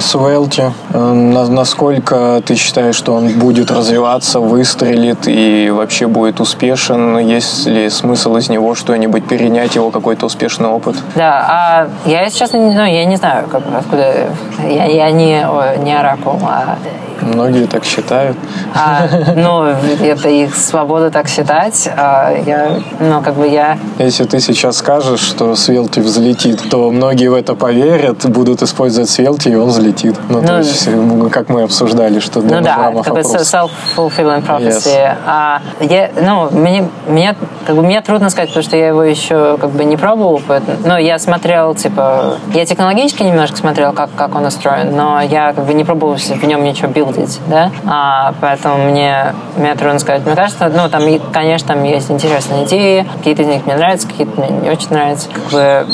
С Велти, э, насколько ты считаешь, что он будет развиваться, выстрелит и вообще будет успешен? Есть ли смысл из него что-нибудь перенять, его какой-то успешный опыт? Да, а я, если честно, ну, я не знаю, как, откуда... Я, я не, не оракул, а Многие так считают. А, ну, это их свобода так считать. А я, ну, как бы я... Если ты сейчас скажешь, что Свелти взлетит, то многие в это поверят, будут использовать Свелти, и он взлетит. Ну, ну то есть, как мы обсуждали, что Ну да, такой self-fulfilling prophecy. Yes. А, я, ну, мне, меня, как бы, мне трудно сказать, потому что я его еще как бы не пробовал. Поэтому, ну, я смотрел, типа, я технологически немножко смотрел, как, как он устроен, но я как бы не пробовал в нем ничего билдить да, а, поэтому мне, мне трудно сказать. Мне кажется, ну, там, конечно, там есть интересные идеи, какие-то из них мне нравятся, какие-то мне не очень нравятся. Как бы,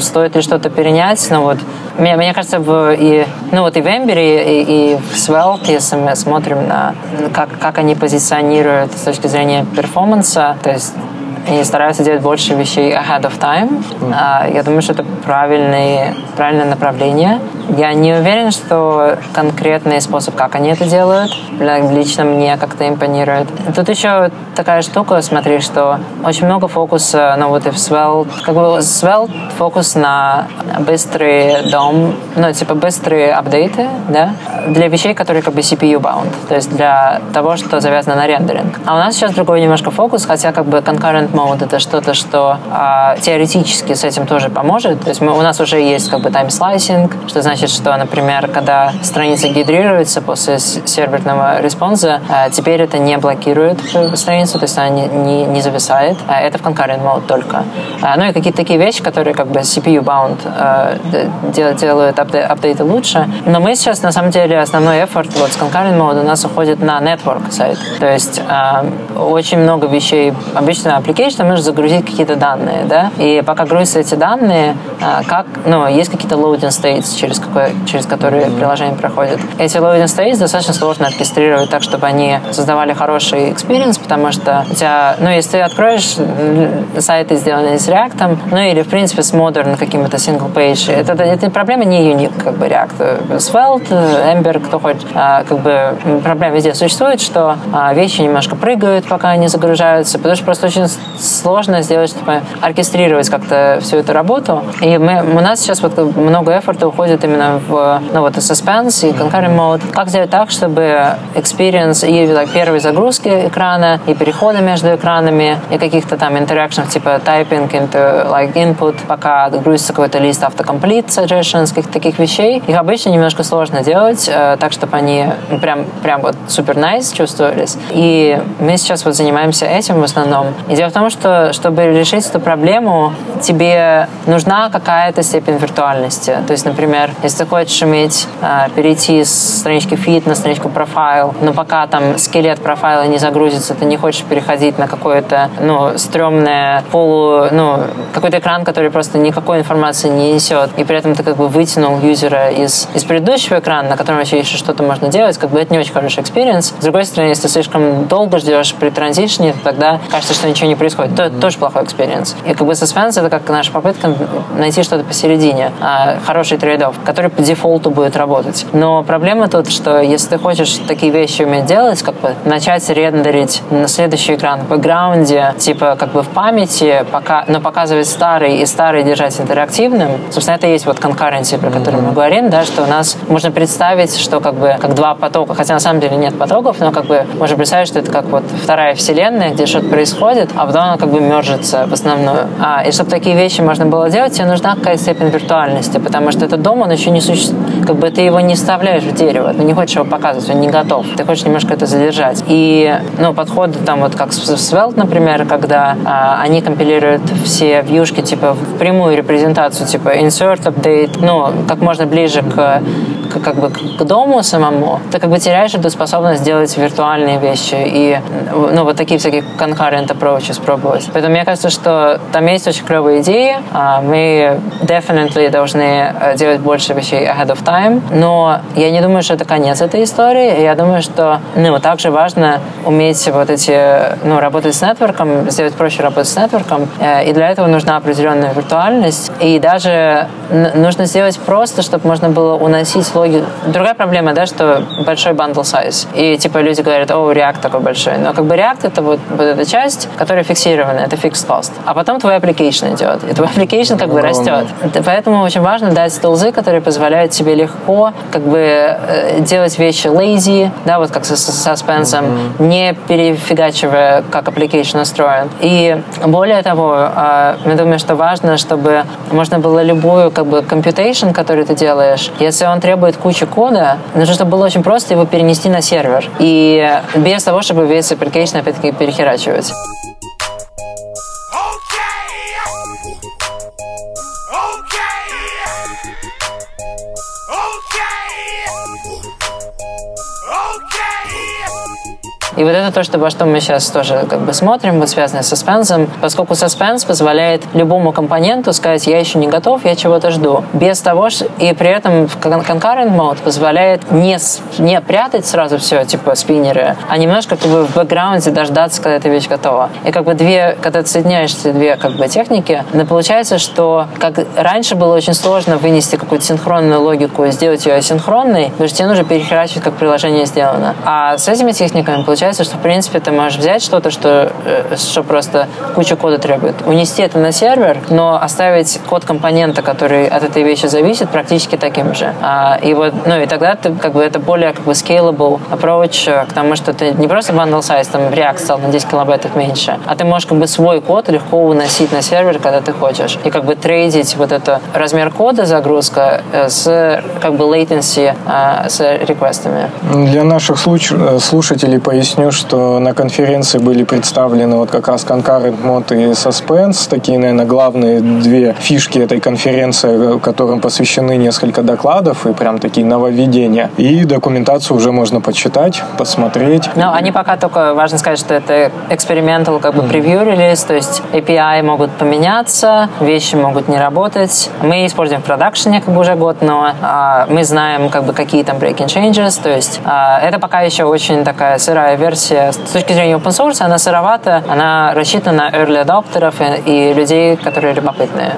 стоит ли что-то перенять, но вот. Мне, мне кажется, в, и, ну, вот и в Эмбере, и, и в Svelte, если мы смотрим на как, как они позиционируют с точки зрения перформанса, то есть и стараются делать больше вещей ahead of time. Mm. Я думаю, что это правильное, правильное направление. Я не уверен, что конкретный способ, как они это делают, лично мне как-то импонирует. Тут еще такая штука, смотри, что очень много фокуса, ну вот и в Svelte, как бы Svelte фокус на быстрый DOM, ну типа быстрые апдейты, да, для вещей, которые как бы CPU-bound, то есть для того, что завязано на рендеринг. А у нас сейчас другой немножко фокус, хотя как бы concurrent mode это что-то, что а, теоретически с этим тоже поможет. То есть мы, у нас уже есть как бы time slicing, что значит, что, например, когда страница гидрируется после серверного респонса, а, теперь это не блокирует страницу, то есть она не, не, не зависает. А это в concurrent mode только. А, ну и какие-то такие вещи, которые как бы CPU-bound а, делают апдейты лучше. Но мы сейчас, на самом деле, основной эфорт вот с concurrent mode у нас уходит на network сайт. То есть а, очень много вещей, обычно application что нужно загрузить какие-то данные, да, и пока грузятся эти данные, а, как, ну, есть какие-то loading states, через, какой, через которые приложение проходит. Эти loading states достаточно сложно оркестрировать так, чтобы они создавали хороший experience, потому что у тебя, ну, если ты откроешь сайты, сделанные с React, ну, или, в принципе, с Modern каким-то single page, это, это, проблема не юник, как бы, React. Svelte, Ember, кто хочет, а, как бы, проблема везде существует, что а, вещи немножко прыгают, пока они загружаются, потому что просто очень сложно сделать, чтобы оркестрировать как-то всю эту работу. И мы, у нас сейчас вот много эфорта уходит именно в ну, вот, suspense и concurrent mode. Как сделать так, чтобы experience и like, первой загрузки экрана, и перехода между экранами, и каких-то там интеракшенов типа typing into like input, пока грузится какой-то лист автокомплит suggestions, каких-то таких вещей. Их обычно немножко сложно делать, э, так, чтобы они прям, прям вот супер nice чувствовались. И мы сейчас вот занимаемся этим в основном. И дело в том, что чтобы решить эту проблему, тебе нужна какая-то степень виртуальности. То есть, например, если ты хочешь иметь, а, перейти с странички feed на страничку профайл, но пока там скелет профайла не загрузится, ты не хочешь переходить на какое-то, ну, стрёмное полу, ну, какой-то экран, который просто никакой информации не несет, и при этом ты как бы вытянул юзера из, из предыдущего экрана, на котором вообще еще что-то можно делать, как бы это не очень хороший experience. С другой стороны, если ты слишком долго ждешь при transition е, тогда кажется, что ничего не происходит происходит. То, это тоже плохой experience. И как бы Suspense это как наша попытка найти что-то посередине. А, хороший трейдов, который по дефолту будет работать. Но проблема тут, что если ты хочешь такие вещи уметь делать, как бы начать рендерить на следующий экран в бэкграунде, типа как бы в памяти, пока, но показывать старый и старый держать интерактивным, собственно, это есть вот concurrency, про который мы говорим, да, что у нас можно представить, что как бы как два потока, хотя на самом деле нет потоков, но как бы можно представить, что это как вот вторая вселенная, где что-то происходит, а потом она как бы мержится в основную. А, и чтобы такие вещи можно было делать, тебе нужна какая-то степень виртуальности, потому что этот дом, он еще не существует, как бы ты его не вставляешь в дерево, ты не хочешь его показывать, он не готов, ты хочешь немножко это задержать. И, ну, подходы там вот как в Svelte, например, когда а, они компилируют все вьюшки, типа, в прямую репрезентацию, типа, insert, update, ну, как можно ближе к как бы к дому самому, ты как бы теряешь эту способность делать виртуальные вещи и, ну, вот такие всякие concurrent approaches пробовать. Поэтому мне кажется, что там есть очень клевые идеи, а, мы definitely должны э, делать больше вещей ahead of time, но я не думаю, что это конец этой истории, я думаю, что, ну, также важно уметь вот эти, ну, работать с нетворком, сделать проще работать с нетворком, э, и для этого нужна определенная виртуальность, и даже нужно сделать просто, чтобы можно было уносить логику. Другая проблема, да, что большой bundle size, и типа люди говорят, о, React такой большой, но как бы React это вот, вот эта часть, которая фиксирована, это fixed cost, а потом твой application идет, и твой application как бы растет. Поэтому очень важно дать тулзы, которые позволяют тебе легко как бы э, делать вещи lazy, да, вот как со саспенсом, mm-hmm. не перефигачивая, как application устроен. И более того, я а, думаю, что важно, чтобы можно было любую как бы computation, который ты делаешь, если он требует кучи кода, нужно, чтобы было очень просто его перенести на сервер. И без того, чтобы весь application опять-таки перехерачивать. И вот это то, что, во что мы сейчас тоже как бы смотрим, вот связанное с саспенсом, поскольку саспенс позволяет любому компоненту сказать, я еще не готов, я чего-то жду. Без того, и при этом concurrent mode позволяет не, не прятать сразу все, типа спиннеры, а немножко как бы в бэкграунде дождаться, когда эта вещь готова. И как бы две, когда ты соединяешь эти две как бы техники, но получается, что как раньше было очень сложно вынести какую-то синхронную логику и сделать ее асинхронной, потому что тебе нужно перехерачивать, как приложение сделано. А с этими техниками получается получается, что, в принципе, ты можешь взять что-то, что, э, что просто кучу кода требует, унести это на сервер, но оставить код компонента, который от этой вещи зависит, практически таким же. А, и вот, ну, и тогда ты, как бы, это более, как бы, scalable approach к тому, что ты не просто bundle size, там, React стал на 10 килобайтов меньше, а ты можешь, как бы, свой код легко уносить на сервер, когда ты хочешь. И, как бы, трейдить вот это размер кода загрузка э, с, как бы, latency, э, с реквестами. Для наших слушателей поясню, поясню, что на конференции были представлены вот как раз Concurrent Mode и Suspense, такие, наверное, главные две фишки этой конференции, которым посвящены несколько докладов и прям такие нововведения. И документацию уже можно почитать, посмотреть. Но они пока только, важно сказать, что это экспериментал как бы превью релиз, то есть API могут поменяться, вещи могут не работать. Мы используем в продакшене как бы уже год, но а, мы знаем как бы какие там breaking changes, то есть а, это пока еще очень такая сырая версия версия с точки зрения open source, она сыровата, она рассчитана на early adopterов и людей, которые любопытные.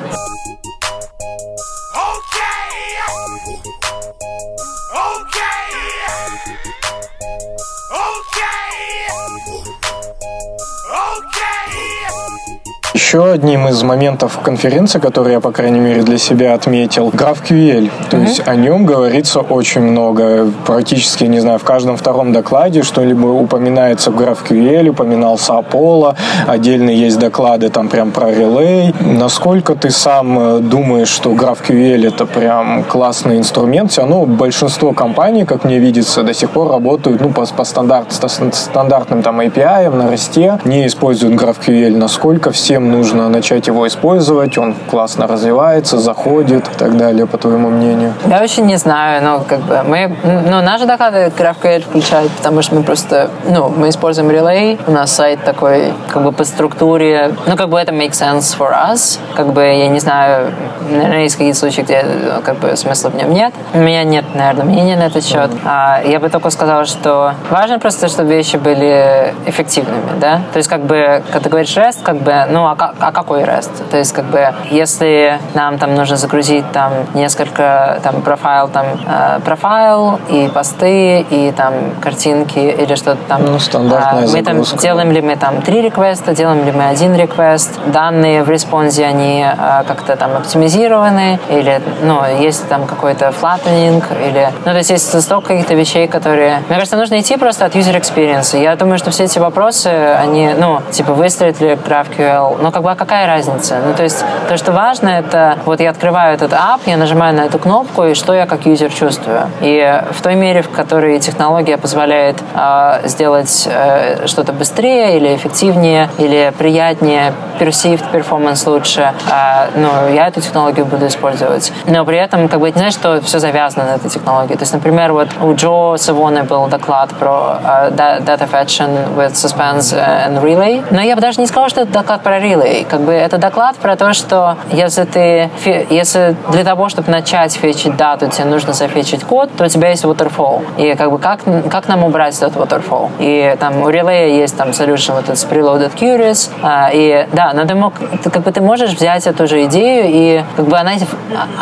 Еще одним из моментов конференции, который я, по крайней мере, для себя отметил, GraphQL. То mm-hmm. есть о нем говорится очень много. Практически, не знаю, в каждом втором докладе что-либо упоминается в GraphQL, упоминался Apollo, отдельно есть доклады там прям про Relay. Насколько ты сам э, думаешь, что GraphQL это прям классный инструмент? Все равно большинство компаний, как мне видится, до сих пор работают ну, по, по стандарт, стандартным там API на росте, не используют GraphQL. Насколько всем нужно нужно начать его использовать, он классно развивается, заходит и так далее, по твоему мнению? Я очень не знаю, но как бы мы, ну, наши доклады GraphQL включают, потому что мы просто, ну, мы используем Relay, у нас сайт такой, как бы по структуре, ну, как бы это makes sense for us, как бы, я не знаю, наверное, есть какие-то случаи, где, как бы, смысла в нем нет. У меня нет, наверное, мнения на этот счет. А, я бы только сказала, что важно просто, чтобы вещи были эффективными, да, то есть, как бы, когда ты говоришь REST, как бы, ну, а а, а какой REST? То есть, как бы, если нам там нужно загрузить там несколько там профайл, там э, профайл и посты и там картинки или что-то там. Ну, стандартная э, Мы там делаем ли мы там три реквеста, делаем ли мы один реквест, данные в респонсе, они э, как-то там оптимизированы или, ну, есть там какой-то flattening или, ну, то есть есть столько каких-то вещей, которые, мне кажется, нужно идти просто от user experience. Я думаю, что все эти вопросы, они, ну, типа, выстроит ли GraphQL, ну, как бы, а какая разница? Ну, то есть, то, что важно, это, вот я открываю этот app, я нажимаю на эту кнопку, и что я как юзер чувствую. И в той мере, в которой технология позволяет э, сделать э, что-то быстрее или эффективнее, или приятнее, perceived performance лучше, э, ну, я эту технологию буду использовать. Но при этом, как бы, это не значит, что все завязано на этой технологии. То есть, например, вот у Джо Савоны был доклад про uh, data fetching with suspense and relay. Но я бы даже не сказала, что это доклад про relay. Как бы это доклад про то, что если ты, если для того, чтобы начать фетчить дату, тебе нужно зафетчить код, то у тебя есть waterfall. И как бы как, как нам убрать этот waterfall? И там у relay есть там solution вот этот preloaded queries. Uh, и да, но ты мог, ты, как бы ты можешь взять эту же идею и как бы она,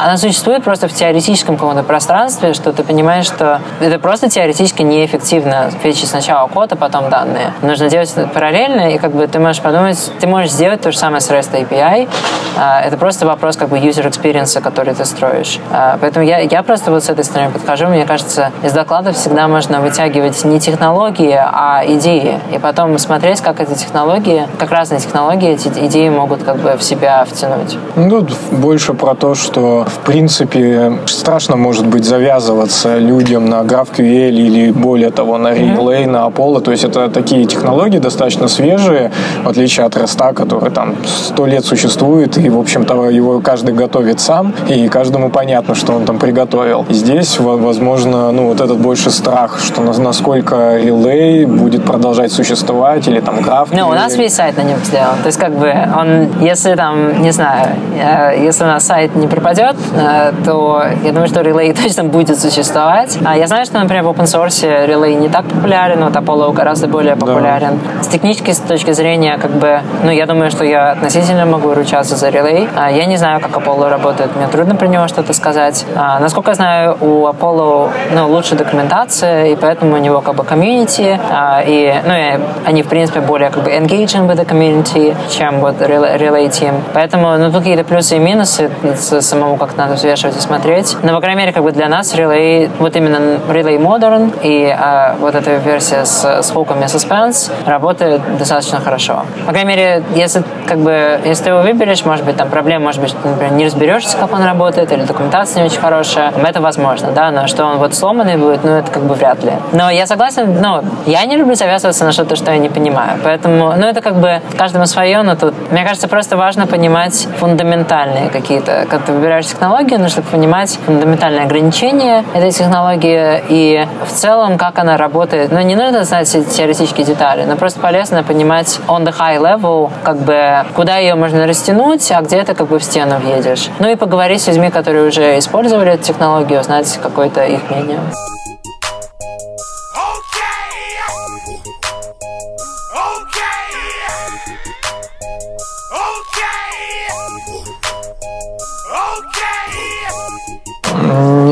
она существует просто в теоретическом каком-то пространстве, что ты понимаешь, что это просто теоретически неэффективно фетчить сначала код, а потом данные. Нужно делать это параллельно, и как бы ты можешь подумать, ты можешь сделать то же самое с REST API. А, это просто вопрос как бы user experience, который ты строишь. А, поэтому я, я просто вот с этой стороны подхожу. Мне кажется, из докладов всегда можно вытягивать не технологии, а идеи. И потом смотреть, как эти технологии, как разные технологии эти идеи могут как бы в себя втянуть. Ну, больше про то, что в принципе страшно может быть завязываться людям на GraphQL или более того на Relay, mm-hmm. на Apollo. То есть это такие технологии достаточно свежие, в отличие от REST, который там сто лет существует, и, в общем-то, его каждый готовит сам, и каждому понятно, что он там приготовил. Здесь, возможно, ну, вот этот больше страх, что насколько Relay будет продолжать существовать, или там граф. Ну, у нас весь сайт на нем сделан. То есть, как бы, он, если там, не знаю, э, если у нас сайт не пропадет, э, то я думаю, что Relay точно будет существовать. А я знаю, что, например, в open source Relay не так популярен, вот Apollo гораздо более популярен. Да. С технической точки зрения, как бы, ну, я думаю, что я относительно могу ручаться за Relay. А, я не знаю, как Apollo работает, мне трудно про него что-то сказать. А, насколько я знаю, у Apollo, ну, лучше документация, и поэтому у него, как бы, комьюнити, а, и, ну, они, в принципе, более, как бы, engaging with the community, чем вот Relay Team. Поэтому, ну, тут какие-то плюсы и минусы, самому как надо взвешивать и смотреть. Но, по крайней мере, как бы для нас Relay, вот именно Relay Modern и а, вот эта версия с, с хуками Suspense работает достаточно хорошо. По крайней мере, если как бы, если ты его выберешь, может быть, там проблема, может быть, например, не разберешься, как он работает, или документация не очень хорошая. Это возможно, да, но что он вот сломанный будет, ну, это как бы вряд ли. Но я согласен, ну, я не люблю завязываться на что-то, что я не понимаю. Поэтому, ну, это как бы каждому свое, но тут, мне кажется, просто важно понимать фундаментальные какие-то, когда ты выбираешь технологию, нужно понимать фундаментальные ограничения этой технологии и в целом, как она работает. Ну, не нужно знать теоретические детали, но просто полезно понимать on the high level, как бы, куда ее можно растянуть, а где ты как бы в стену въедешь. Ну и поговорить с людьми, которые уже использовали эту технологию, узнать какое-то их мнение.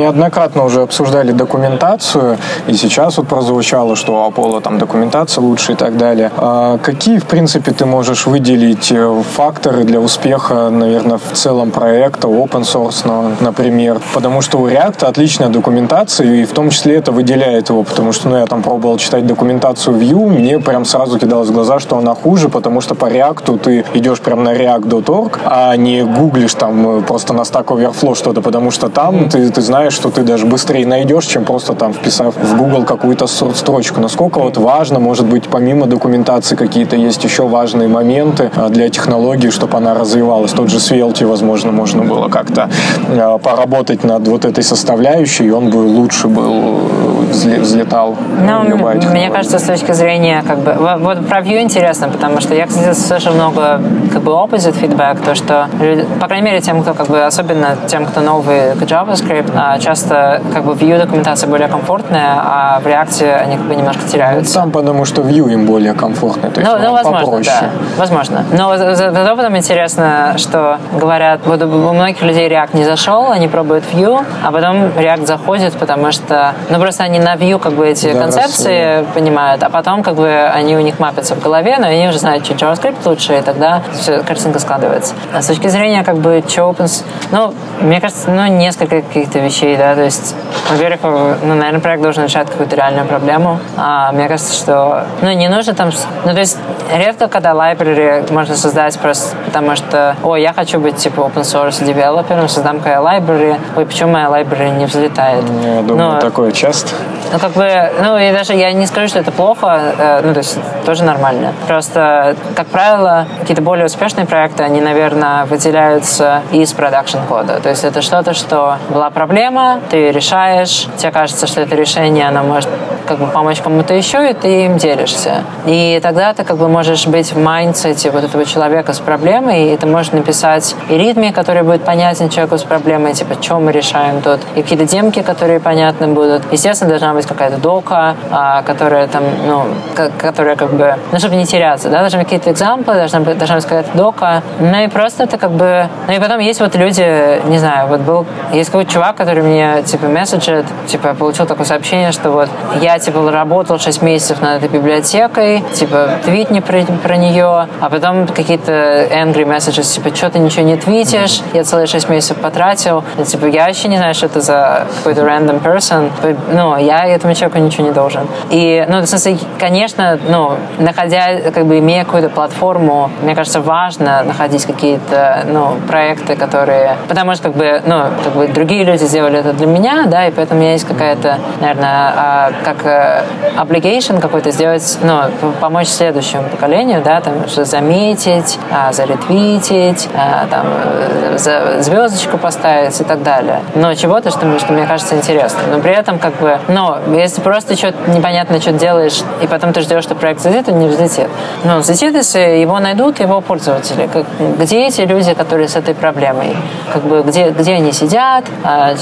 Неоднократно уже обсуждали документацию, и сейчас вот прозвучало, что у Apollo там документация лучше и так далее. А какие, в принципе, ты можешь выделить э, факторы для успеха, наверное, в целом проекта, open source, например? Потому что у React отличная документация, и в том числе это выделяет его, потому что, ну, я там пробовал читать документацию Vue, мне прям сразу кидалось в глаза, что она хуже, потому что по React ты идешь прям на react.org, а не гуглишь там э, просто на Stack Overflow что-то, потому что там mm-hmm. ты, ты знаешь, что ты даже быстрее найдешь, чем просто там вписав в Google какую-то строчку. Насколько вот важно, может быть, помимо документации какие-то есть еще важные моменты а, для технологии, чтобы она развивалась. Тот же Svelte, возможно, можно было как-то а, поработать над вот этой составляющей, и он бы лучше был, взлетал. Ну, мне кажется, с точки зрения, как бы, вот про Vue интересно, потому что я, кстати, слышал много, как бы, opposite feedback, то, что, по крайней мере, тем, кто, как бы, особенно тем, кто новый к JavaScript, а, часто, как бы, Vue документация более комфортная, а в React они, как бы, немножко теряются. Ну, там, потому что Vue им более комфортно, то есть ну, ну возможно, попроще. да, возможно. Но зато потом интересно, что говорят, вот у многих людей React не зашел, они пробуют Vue, а потом React заходит, потому что, ну, просто они на Vue, как бы, эти да, концепции раз, понимают, а потом, как бы, они у них мапятся в голове, но они уже знают, что JavaScript лучше, и тогда все, картинка складывается. А с точки зрения, как бы, что open... Ну, мне кажется, ну, несколько каких-то вещей, да, то есть, во-первых, ну, наверное, проект должен решать какую-то реальную проблему. А мне кажется, что, ну, не нужно там... Ну, то есть, редко, когда library можно создать просто потому что, о, я хочу быть, типа, open source девелопером, создам какая library, ой, почему моя library не взлетает? Я думаю, Но, такое часто. Ну, как бы, ну, и даже я не скажу, что это плохо, э, ну, то есть тоже нормально. Просто, как правило, какие-то более успешные проекты, они, наверное, выделяются из продакшн кода. То есть это что-то, что была проблема, ты ее решаешь, тебе кажется, что это решение, оно может как бы помочь кому-то еще, и ты им делишься. И тогда ты как бы можешь быть в mindset е вот этого человека с проблемой, и ты можешь написать и readme, который будет понятен человеку с проблемой, типа, что мы решаем тут, и какие-то демки, которые понятны будут. Естественно, должна быть какая-то дока, а, которая там, ну, которая как бы, ну, чтобы не теряться, да, должны быть какие-то example ы, должна быть, должна быть какая-то дока, ну и просто это как бы, ну и потом есть вот люди, не знаю, вот был, есть какой-то чувак, который мне, типа, месседжит, типа, получил такое сообщение, что вот я, типа, работал 6 месяцев над этой библиотекой, типа, твитни про, про нее, а потом какие-то angry messages, типа, что ты ничего не твитишь, я целые 6 месяцев потратил, и, типа, я вообще не знаю, что это за какой-то random person, ну, я этому человеку ничего не должен. И, ну, в смысле, конечно, ну, находя, как бы, имея какую-то платформу, мне кажется, важно находить какие-то, ну, проекты, которые... Потому что, как бы, ну, как бы другие люди сделали это для меня, да, и поэтому у меня есть какая-то, наверное, а, как э, obligation какой-то сделать, ну, помочь следующему поколению, да, там, что заметить, а, заретвитить, а, там, э, звездочку поставить и так далее. Но чего-то, что, что мне кажется интересно. Но при этом, как бы, но если просто что-то непонятно что делаешь, и потом ты ждешь, что проект взлетит, он не взлетит. Но он взлетит, если его найдут его пользователи. Как, где эти люди, которые с этой проблемой? Как бы где, где они сидят, а,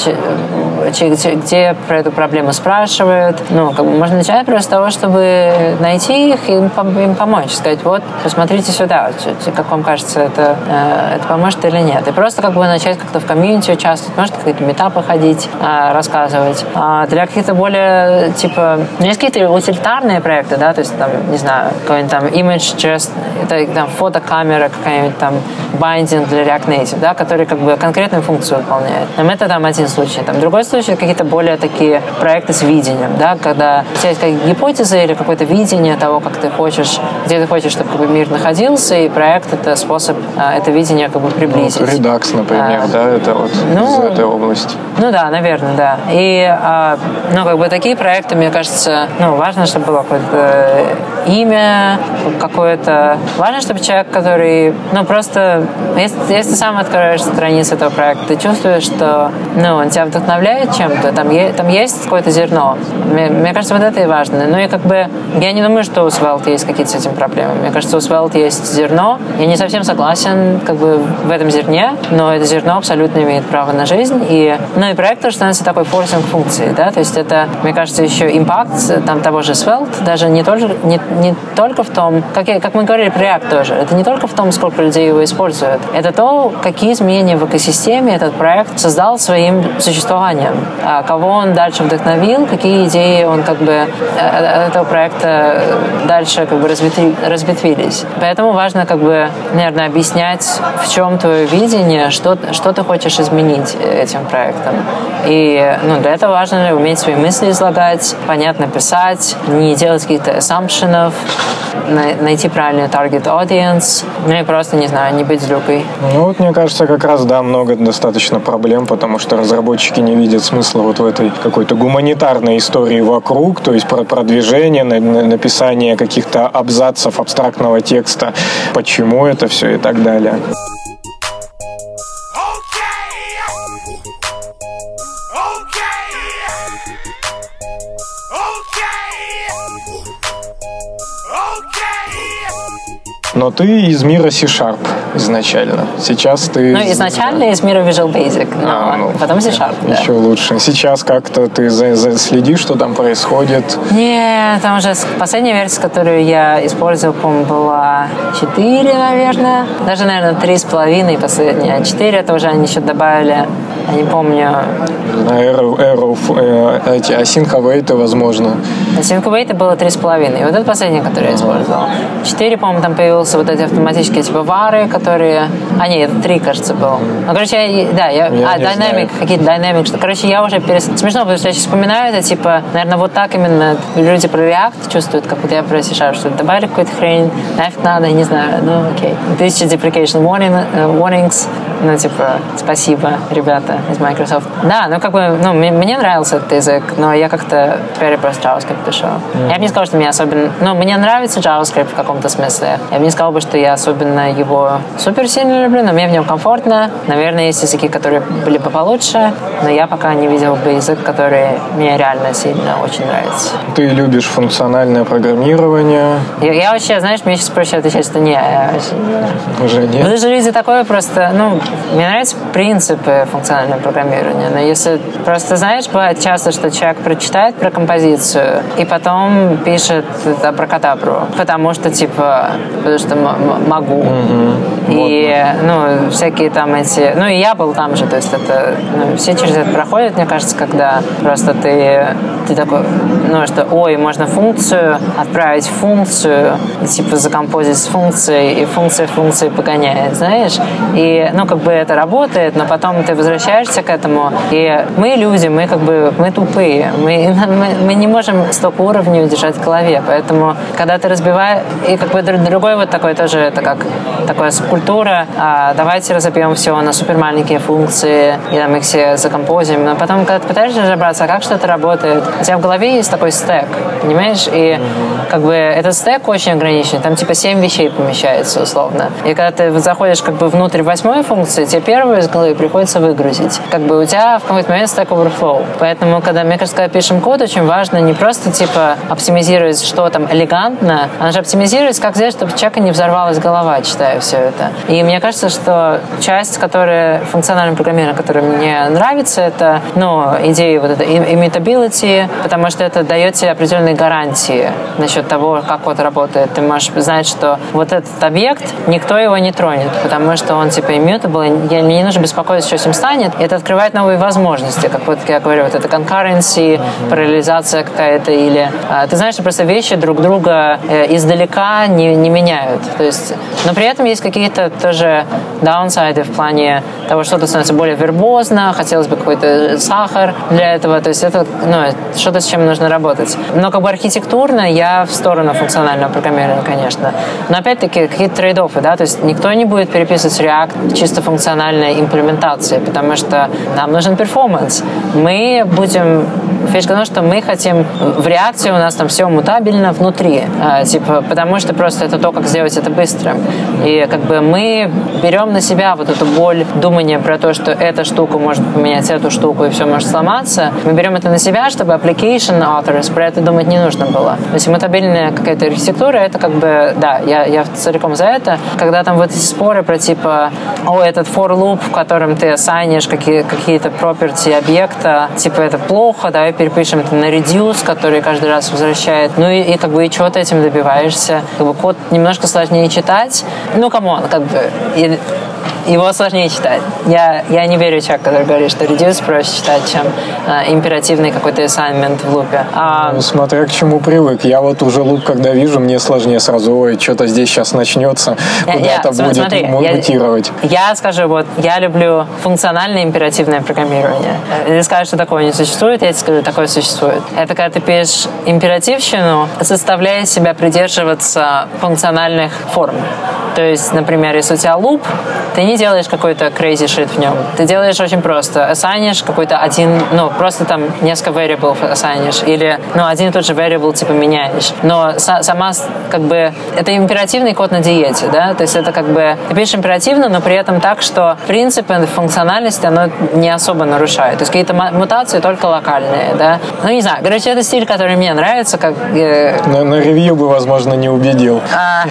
че, где про эту проблему спрашивают. Ну, как бы можно начать просто с того, чтобы найти их и им помочь. Сказать, вот, посмотрите сюда, как вам кажется, это, э, это поможет или нет. И просто как бы начать как-то в комьюнити участвовать, может, какие-то метапы ходить, а, рассказывать. А для каких-то более, типа, ну, есть какие-то утилитарные проекты, да, то есть, там, не знаю, какой-нибудь там image just, это там фотокамера, какая-нибудь там binding для React Native, да, который как бы конкретную функцию выполняет. Там это там один случай. Там другой случай какие-то более такие проекты с видением, да, когда у тебя есть какая гипотеза или какое-то видение того, как ты хочешь, где ты хочешь, чтобы как бы, мир находился, и проект это способ а, это видение как бы приблизить. Ну, редакс, например, а, да, это вот ну, из этой области. Ну да, наверное, да. И а, ну, как бы такие проекты, мне кажется, ну, важно, чтобы было какое-то имя, какое-то... Важно, чтобы человек, который, ну, просто... Если, если ты сам откроешь страницу этого проекта, ты чувствуешь, что, ну, он тебя вдохновляет чем-то, там, там есть какое-то зерно. Мне, мне кажется, вот это и важно. Ну, и как бы... Я не думаю, что у Svelte есть какие-то с этим проблемы. Мне кажется, у Svelte есть зерно. Я не совсем согласен, как бы, в этом зерне, но это зерно абсолютно имеет право на жизнь. И, ну, и проект тоже становится такой форсинг функцией, да, то есть это, мне кажется, еще импакт там того же Svelte, даже не, тоже, не, не только в том, как, я, как мы говорили про React тоже, это не только в том, сколько людей его используют, это то, какие изменения в экосистеме этот проект создал своим существованием, кого он дальше вдохновил, какие идеи он как бы э, э, этого проекта дальше как бы разветвились. Поэтому важно как бы, наверное, объяснять, в чем твое видение, что, что ты хочешь изменить этим проектом. И ну, для этого важно уметь свои мысли излагать, понятно писать, не делать каких-то assumptions, найти правильный target audience, ну и просто, не знаю, не быть злюкой. Ну вот, мне кажется, как раз, да, много достаточно проблем, потому что разработчики не видят смысла вот в этой какой-то гуманитарной истории вокруг, то есть про продвижение, написание каких-то абзацев абстрактного текста, почему это все и так далее. Но ты из мира C-Sharp изначально. Сейчас ты... Ну, изначально из мира Visual Basic, но а, ну, потом C-Sharp, да. Еще лучше. Сейчас как-то ты за, за, следишь, что там происходит? Нет, там уже последняя версия, которую я использовал, по-моему, была 4, наверное. Даже, наверное, 3,5 последняя. 4 это уже они еще добавили я не помню. Arrow, Arrow э, эти Async Await, возможно. Async Await было три с половиной. Вот это последнее, которое я использовал. Четыре, по-моему, там появился вот эти автоматические типа вары, которые... А, нет, это три, кажется, был. Ну, короче, я, да, я... я а, Dynamic, какие-то. Что, короче, я уже перес... Смешно, потому что я сейчас вспоминаю это, типа, наверное, вот так именно люди про React чувствуют, как вот я про C-Sharp, что добавили какую-то хрень, нафиг надо, не знаю, ну, окей. Тысяча deprecation warning, uh, warnings, ну, типа, спасибо, ребята из Microsoft. Да, ну, как бы, ну, мне, мне нравился этот язык, но я как-то теперь просто JavaScript пишу. Mm-hmm. Я бы не сказал, что мне особенно... Ну, мне нравится JavaScript в каком-то смысле. Я бы не сказал бы, что я особенно его супер сильно люблю, но мне в нем комфортно. Наверное, есть языки, которые были бы получше, но я пока не видел бы язык, который мне реально сильно очень нравится. Ты любишь функциональное программирование? Я, я вообще, знаешь, мне сейчас проще отвечать, что не. Я Уже нет? Потому что люди такое просто... Ну, мне нравятся принципы функционального программирования, но если просто, знаешь, бывает часто, что человек прочитает про композицию и потом пишет это про катабру, потому что, типа, потому что могу. Mm-hmm. И, ну, всякие там эти... Ну, и я был там же, то есть это... Ну, все через это проходят, мне кажется, когда просто ты, ты такой, ну, что, ой, можно функцию отправить функцию, типа, закомпозить с функцией, и функция функции погоняет, знаешь? И, ну, как бы это работает, но потом ты возвращаешься к этому, и мы люди, мы как бы, мы тупые, мы, мы, мы не можем столько уровней удержать в голове, поэтому, когда ты разбиваешь, и как бы другой вот такой тоже, это как такая скульптура, а, давайте разобьем все на супер маленькие функции, и там их все закомпозим, но потом, когда ты пытаешься разобраться, а как что-то работает, у тебя в голове есть такой стек, понимаешь, и как бы этот стек очень ограничен, там типа 7 вещей помещается условно, и когда ты заходишь как бы внутрь восьмой функции, тебе первую из головы приходится выгрузить. Как бы у тебя в какой-то момент Stack Overflow. Поэтому, когда, мне кажется, когда пишем код, очень важно не просто, типа, оптимизировать, что там элегантно, а же оптимизировать, как сделать, чтобы человека не взорвалась голова, читая все это. И мне кажется, что часть, которая функционального программирования, которая мне нравится, это, ну, идея вот этой immutability, потому что это дает тебе определенные гарантии насчет того, как код работает. Ты можешь знать, что вот этот объект, никто его не тронет, потому что он, типа, immutable, я, мне не нужно беспокоиться, что с ним станет. Это открывает новые возможности, как вот я говорю, вот это concurrency, параллелизация какая-то, или а, ты знаешь, что просто вещи друг друга э, издалека не, не меняют. То есть, но при этом есть какие-то тоже даунсайды в плане того, что-то становится более вербозно, хотелось бы какой-то сахар для этого, то есть это ну, что-то, с чем нужно работать. Но как бы архитектурно я в сторону функционального программирования, конечно. Но опять-таки какие-то trade-off ы, да, то есть никто не будет переписывать React чисто функциональной имплементации, потому что нам нужен performance. Мы будем фишка в том, что мы хотим в React е у нас там все мутабельно внутри, а, типа, потому что просто это то, как сделать это быстро. И как бы мы берем на себя вот эту боль думания про то, что эта штука может поменять эту штуку и все может сломаться. Мы берем это на себя, чтобы application authors про это думать не нужно было. То есть мутабельная какая-то архитектура, это как бы, да, я, я целиком за это. Когда там вот эти споры про типа, о, этот for loop, в котором ты assign ишь какие, какие-то property объекта, типа это плохо, давай перепишем это на reduce, который каждый раз возвращает. Ну и, и как бы и чего ты этим добиваешься? Как бы код немножко сложнее читать. Ну, come on, как бы и, его сложнее читать. Я, я не верю человеку, который говорит, что reduce проще читать, чем э, императивный какой-то assignment в loop е. А... Ну, смотря к чему привык. Я вот уже loop, когда вижу, мне сложнее сразу, ой, что-то здесь сейчас начнется, куда-то будет смотри, мутировать. Я, я скажу, вот, я люблю функциональное императивное программирование. Если скажешь, что такого не существует, я тебе скажу, такое существует. Это когда ты пишешь императивщину, заставляя себя придерживаться функциональных форм. То есть, например, если у тебя луп, ты не делаешь какой-то crazy shit в нем. Ты делаешь очень просто. Ассайнишь какой-то один, ну, просто там несколько variables ассайнишь. Или, ну, один и тот же variable, типа, меняешь. Но сама, как бы, это императивный код на диете, да? То есть это как бы, ты пишешь императивно, но при этом так, что принципы функциональности, оно не особо нарушает. То есть какие-то мутации только локальные, да? Ну, не знаю. Короче, это стиль, который мне нравится, как... Э... На, на ревью бы, возможно, не убедил. А,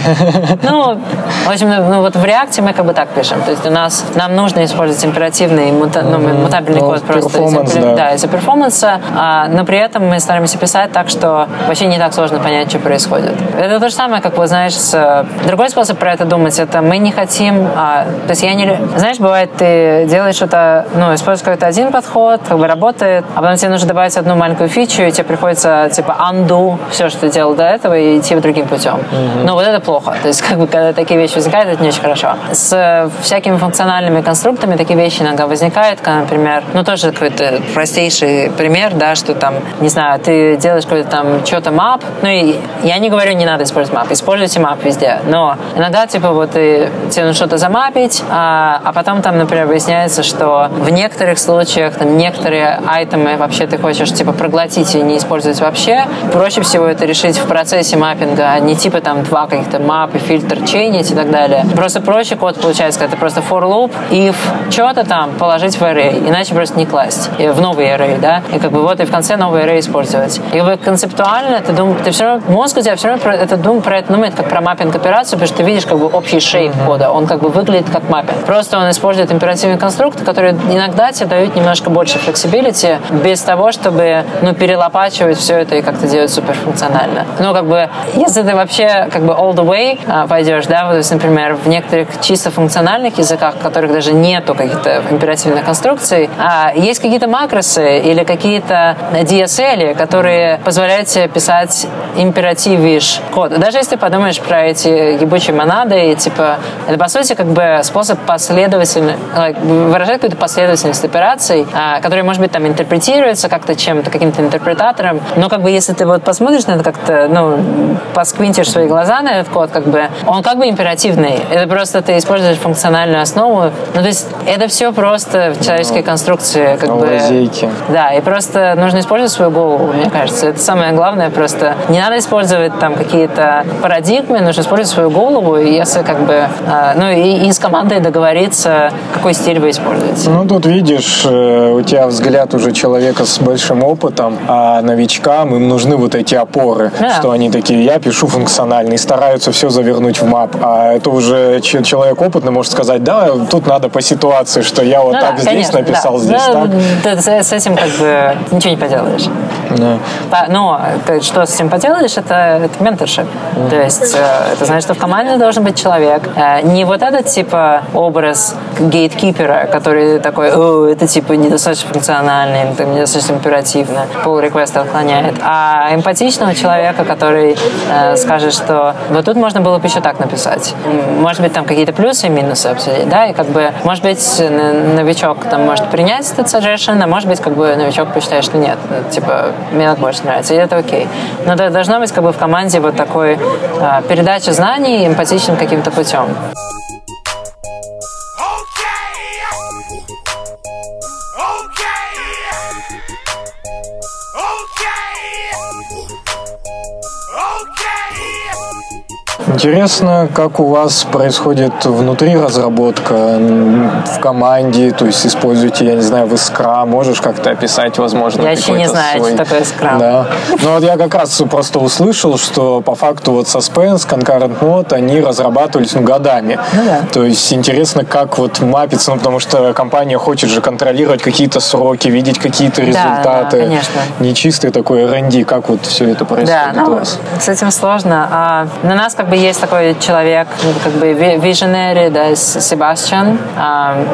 ну, в общем, ну, вот в реакте мы как бы так пишем. То есть у нас, нам нужно использовать императивный мута, ну, мутабельный ну, код просто из-за, да. Да, из перформанса, а, но при этом мы стараемся писать так, что вообще не так сложно понять, что происходит. Это то же самое, как, вот, знаешь, с... другой способ про это думать, это мы не хотим... А, то есть я не... Знаешь, бывает, ты делаешь что-то, ну, используешь какой-то один подход, как бы работает, а потом тебе нужно добавить одну маленькую фичу, и тебе приходится, типа, undo все, что ты делал до этого, и идти другим путем. Mm-hmm. Ну, вот это плохо. То есть, как бы, когда такие вещи возникают, это не очень хорошо. С всякими функциональными конструктами такие вещи иногда возникают, когда, например, ну, тоже какой-то простейший пример, да, что там, не знаю, ты делаешь какой-то там что-то map, ну, и я не говорю, не надо использовать map, используйте map везде, но иногда, типа, вот ты, тебе нужно что-то замапить, а, а потом там, например, выясняется, что в некоторых случаях там некоторые айтемы вообще ты хочешь, типа, проглотить и не использовать вообще, проще всего это решить в процессе маппинга, а не типа там два каких-то map ы, filter, chain ить и так далее. Просто проще код получается, когда ты просто for loop, if что-то там положить в array, иначе просто не класть в новый array, да, и как бы вот и в конце новый array использовать. И как бы концептуально ты думаешь, ты все равно, мозг у тебя все равно про это, дум, про это думает как про маппинг операцию, потому что ты видишь как бы общий shape кода, он как бы выглядит как маппинг. Просто он использует императивный конструкт, который иногда тебе дают немножко больше flexibility, без того, чтобы, ну, перелопачивать все это и как-то делать суперфункционально. Ну, как бы, если ты вообще как бы all the way а, пойдешь, да, вот, то есть, например, в некоторых чисто функциональных языках, в которых даже нету каких-то императивных конструкций, а, есть какие-то макросы или какие-то DSL, которые позволяют тебе писать императивиш код. Даже если подумаешь про эти ебучие монады, и, типа, это, по сути, как бы способ последовательно, like, выражать какую-то последовательность операций, а, которые, может быть, там интерпретируются как-то чем-то, каким-то интерпретатором, но как бы если ты вот посмотришь на это как-то, ну, посквинтишь свои глаза на этот код, как бы, он как бы императивный. Это просто ты используешь функциональную основу. Ну, то есть это все просто в человеческой ну, конструкции, как бы. Лазейки. Да, и просто нужно использовать свою голову, мне кажется. Это самое главное просто. Не надо использовать там какие-то парадигмы, нужно использовать свою голову, и если как бы, э, ну, и, и с командой договориться, какой стиль вы используете. Ну, тут видишь, э, у тебя взгляд уже человека с большим опытом, а новичкам им нужны вот эти опоры, да. что они такие, я пишу функциональный, стараются все завернуть в мап, а это уже человек опытный может сказать, да, тут надо по ситуации, что я вот ну, так да, здесь конечно, написал, да. здесь да, так. Да, с этим как бы ничего не поделаешь. Да. Но что с этим поделаешь, это, это менторшип. Mm. То есть э, это значит, что в команде должен быть человек. Э, не вот этот типа образ гейткипера, который такой, О, это типа недостаточно функциональный, это недостаточно императивно, пол реквеста отклоняет, а эмпатичного человека, который э, скажет, что вот тут можно было бы еще так написать. Может быть, там какие-то плюсы и минусы обсудить, да, и как бы, может быть, новичок там может принять этот suggestion, а может быть, как бы новичок посчитает, что нет, типа, мне так больше нравится, и это окей. Но это должно быть как бы в команде вот такой э, передача знаний эмпатичным каким-то путем. Интересно, как у вас происходит внутри разработка в команде, то есть используете, я не знаю, вы Scrum, можешь как-то описать, возможно, Я еще не знаю, свой... что такое Scrum. Да. Ну вот я как раз просто услышал, что по факту вот Suspense, Concurrent Mode, они разрабатывались ну, годами. Ну да. То есть интересно, как вот мапиться, ну потому что компания хочет же контролировать какие-то сроки, видеть какие-то результаты. Да, да, конечно. Не чистый такой R&D, как вот все это происходит да, ну, у вас? С этим сложно. А на нас как бы есть такой человек, как бы visionary, да, Себастьян.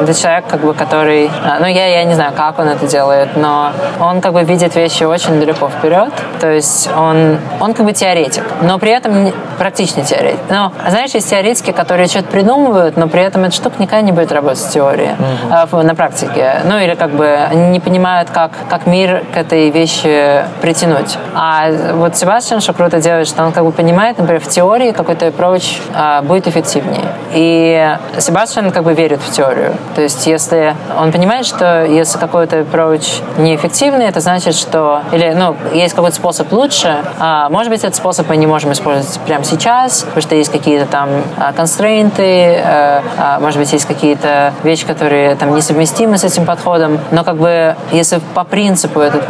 Это человек, как бы, который, а, ну, я, я не знаю, как он это делает, но он как бы видит вещи очень далеко вперед. То есть он, он как бы теоретик, но при этом практичный теоретик. Но, знаешь, есть теоретики, которые что-то придумывают, но при этом эта штука никогда не будет работать в теории, mm-hmm. на практике. Ну, или как бы они не понимают, как, как мир к этой вещи притянуть. А вот Себастьян, что круто делает, что он как бы понимает, например, в теории какой-то какой-то approach а, будет эффективнее. И Себастьян как бы верит в теорию. То есть если он понимает, что если какой-то approach неэффективный, это значит, что... Или, ну, есть какой-то способ лучше, а, может быть, этот способ мы не можем использовать прямо сейчас, потому что есть какие-то там констрейнты, а, а, может быть, есть какие-то вещи, которые там несовместимы с этим подходом, но как бы если по принципу этот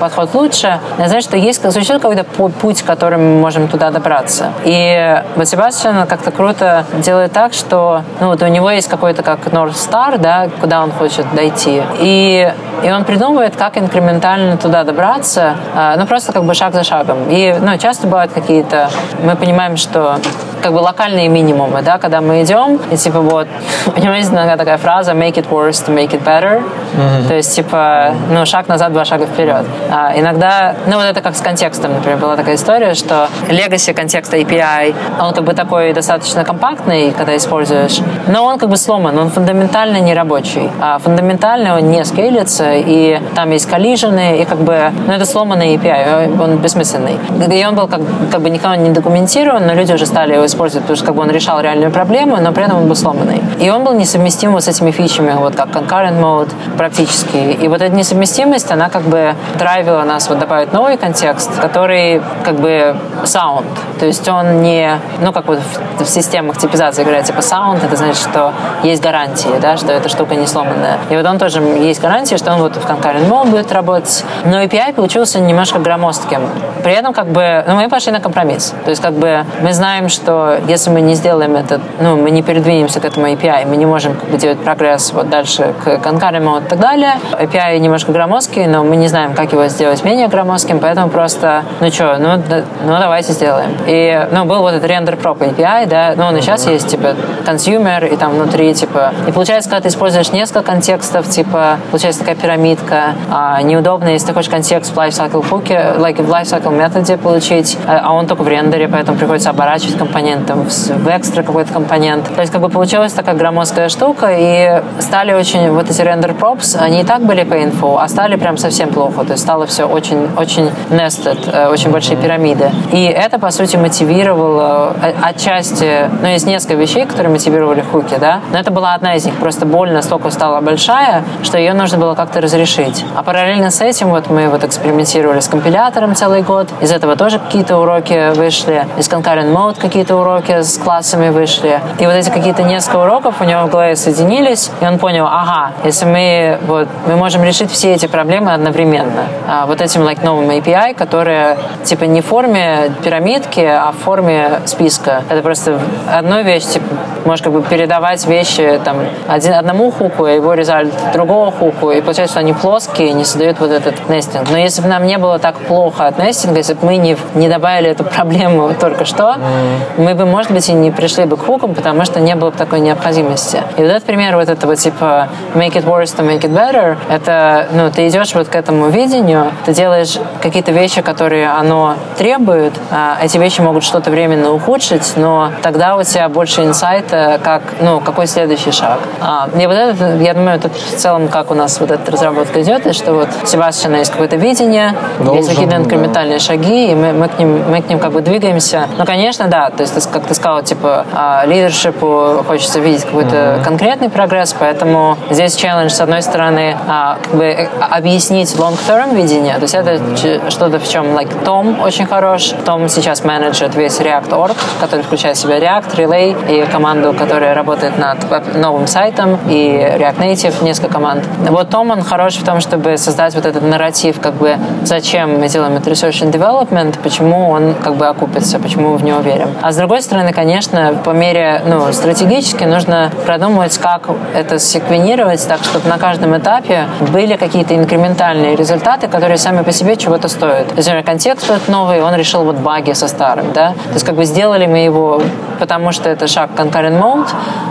подход лучше, значит, что есть существует какой-то путь, которым мы можем туда добраться. И вот Себастьян как-то круто делает так, что ну, вот у него есть какой-то как North Star, да, куда он хочет дойти. И, и он придумывает, как инкрементально туда добраться, ну, просто как бы шаг за шагом. И ну, часто бывают какие-то... Мы понимаем, что как бы локальные минимумы, да, когда мы идем, и типа вот, есть иногда такая фраза make it worse to make it better, mm-hmm. то есть типа, ну, шаг назад, два шага вперед. А иногда, ну, вот это как с контекстом, например, была такая история, что legacy контекста API, он как бы такой достаточно компактный, когда используешь, но он как бы сломан, он фундаментально не рабочий, а фундаментально он не скейлится, и там есть коллижены, и как бы, ну, это сломанный API, он бессмысленный. И он был как, как бы никого не документирован, но люди уже стали его использовать, потому что как бы он решал реальную проблему, но при этом он был сломанный. И он был несовместим вот с этими фичами, вот как concurrent mode практически. И вот эта несовместимость, она как бы драйвила нас вот добавить новый контекст, который как бы sound. То есть он не, ну как вот в, в системах типизации говорят, типа sound, это значит, что есть гарантии, да, что эта штука не сломанная. И вот он тоже есть гарантия, что он вот в concurrent mode будет работать. Но API получился немножко громоздким. При этом как бы, ну мы пошли на компромисс. То есть как бы мы знаем, что если мы не сделаем это, ну, мы не передвинемся к этому API, мы не можем как бы, делать прогресс вот дальше к Concurrent и так далее. API немножко громоздкий, но мы не знаем, как его сделать менее громоздким, поэтому просто, ну что, ну, да, ну давайте сделаем. И, ну, был вот этот render prop API, да, ну, он и сейчас есть, типа, consumer, и там внутри, типа, и получается, когда ты используешь несколько контекстов, типа, получается такая пирамидка, а, неудобно, если ты хочешь контекст в lifecycle хуке, like в lifecycle методе получить, а, а он только в рендере, поэтому приходится оборачивать компонент компонент, там, в экстра какой-то компонент. То есть как бы получилась такая громоздкая штука, и стали очень, вот эти рендер props, они и так были painful, а стали прям совсем плохо. То есть стало все очень, очень nested, э, очень большие пирамиды. И это, по сути, мотивировало э, отчасти, ну, есть несколько вещей, которые мотивировали хуки, да, но это была одна из них. Просто боль настолько стала большая, что ее нужно было как-то разрешить. А параллельно с этим вот мы вот экспериментировали с компилятором целый год, из этого тоже какие-то уроки вышли, из concurrent mode какие-то уроки с классами вышли. И вот эти какие-то несколько уроков у него в голове соединились, и он понял, ага, если мы, вот, мы можем решить все эти проблемы одновременно. А вот этим like, новым API, которые типа не в форме пирамидки, а в форме списка. Это просто одну вещь, типа, можешь как бы передавать вещи там, один, одному хуку, его результат другого хуку, и получается, что они плоские не создают вот этот нестинг. Но если бы нам не было так плохо от нестинга, если бы мы не, не добавили эту проблему только что, mm мы бы, может быть, и не пришли бы к хукам, потому что не было бы такой необходимости. И вот этот пример вот этого типа make it worse to make it better, это, ну, ты идешь вот к этому видению, ты делаешь какие-то вещи, которые оно требует, а эти вещи могут что-то временно ухудшить, но тогда у тебя больше инсайта, как, ну, какой следующий шаг. А, и вот это, я думаю, это в целом, как у нас вот эта разработка идет, и что вот у Себастьяна есть какое-то видение, Должен, есть какие-то инкрементальные да. шаги, и мы, мы, к ним, мы к ним как бы двигаемся. Ну, конечно, да, то есть как ты сказал, типа, а, лидершипу хочется видеть какой-то mm-hmm. конкретный прогресс, поэтому здесь челлендж, с одной стороны, а, как бы э, объяснить long-term видение, то есть это mm-hmm. что-то, в чем, like, Том очень хорош. Том сейчас менеджер весь React.org, который включает в себя React, Relay и команду, которая работает над новым сайтом, и React Native, несколько команд. Вот Том, он хорош в том, чтобы создать вот этот нарратив, как бы, зачем мы делаем это research and development, почему он, как бы, окупится, почему мы в него верим. А с другой стороны, конечно, по мере, ну, стратегически нужно продумывать, как это секвенировать так, чтобы на каждом этапе были какие-то инкрементальные результаты, которые сами по себе чего-то стоят. Например, контекст этот новый, он решил вот баги со старым, да? То есть, как бы сделали мы его, потому что это шаг concurrent mode,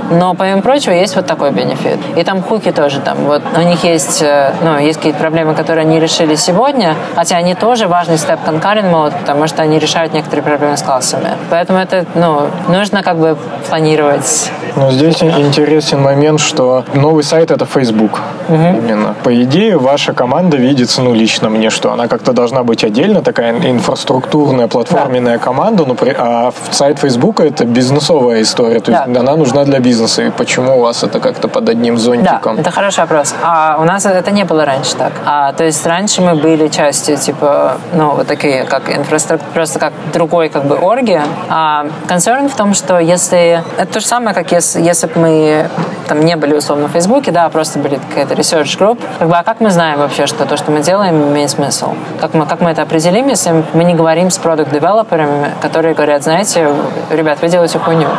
но, помимо прочего, есть вот такой бенефит. И там хуки тоже там. Вот у них есть, э, ну, есть какие-то проблемы, которые они решили сегодня, хотя они тоже важный степ concurrent mode, потому что они решают некоторые проблемы с классами. Поэтому это ну, нужно как бы планировать. Но здесь интересен момент, что новый сайт это Facebook. Угу. Именно. По идее, ваша команда видится, ну, лично мне, что она как-то должна быть отдельно, такая инфраструктурная, платформенная да. команда, но при, а сайт Facebook это бизнесовая история, то да. есть она нужна для бизнеса. И почему у вас это как-то под одним зонтиком? Да, это хороший вопрос. А у нас это не было раньше так. А, то есть раньше мы были частью, типа, ну, вот такие, как инфраструктура, просто как другой, как бы, орги. А концерн в том, что если... Это то же самое, как если, если бы мы там не были, условно, в Фейсбуке, да, а просто были какая-то research group, как бы, а как мы знаем вообще, что то, что мы делаем, имеет смысл? Как мы, как мы это определим, если мы не говорим с продукт-девелоперами, которые говорят, знаете, ребят, вы делаете хуйню.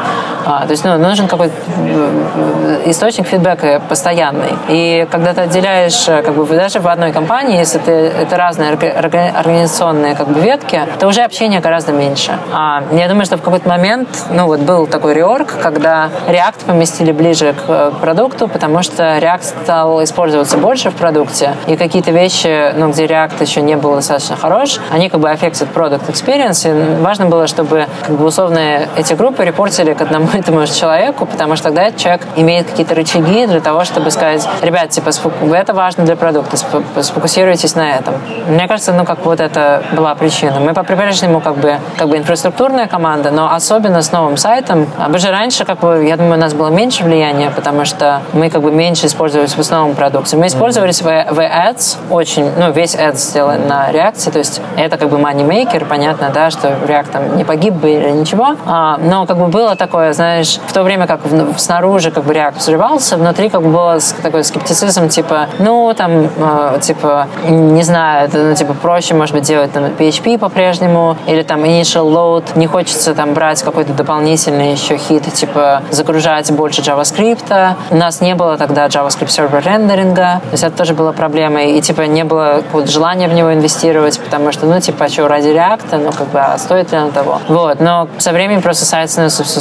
А, то есть ну, нужен какой-то э, источник фидбэка постоянный. И когда ты отделяешь, э, как бы даже в одной компании, если ты, это разные организационные как бы ветки, то уже общение гораздо меньше. А, я думаю, что в какой-то момент, ну вот был такой реорг, когда React поместили ближе к э, продукту, потому что React стал использоваться больше в продукте, и какие-то вещи, ну, где React еще не был достаточно хорош, они как бы affected product experience, и важно было, чтобы как бы условно эти группы репортили к одному этому же человеку, потому что тогда человек имеет какие-то рычаги для того, чтобы сказать, ребят, типа, это важно для продукта, сфокусируйтесь на этом. Мне кажется, ну, как вот это была причина. Мы по-прежнему как бы, как бы инфраструктурная команда, но особенно с новым сайтом. А же раньше, как бы, я думаю, у нас было меньше влияния, потому что мы как бы меньше использовались в основном продукции. Мы использовались в, в Ads очень, ну, весь Ads сделан на реакции, то есть это как бы moneymaker, понятно, да, что React там не погиб бы или ничего, а, но как бы было такое, знаешь, в то время как снаружи как бы React взрывался, внутри как бы было такой скептицизм, типа, ну, там, э, типа, не знаю, это, ну, типа, проще, может быть, делать там PHP по-прежнему, или там initial load, не хочется там брать какой-то дополнительный еще хит, типа, загружать больше JavaScript. У нас не было тогда JavaScript сервер рендеринга, то есть это тоже была проблемой, и, типа, не было вот, желания в него инвестировать, потому что, ну, типа, а что, ради React, ну, как бы, а стоит ли оно того? Вот, но со временем просто сайт становится все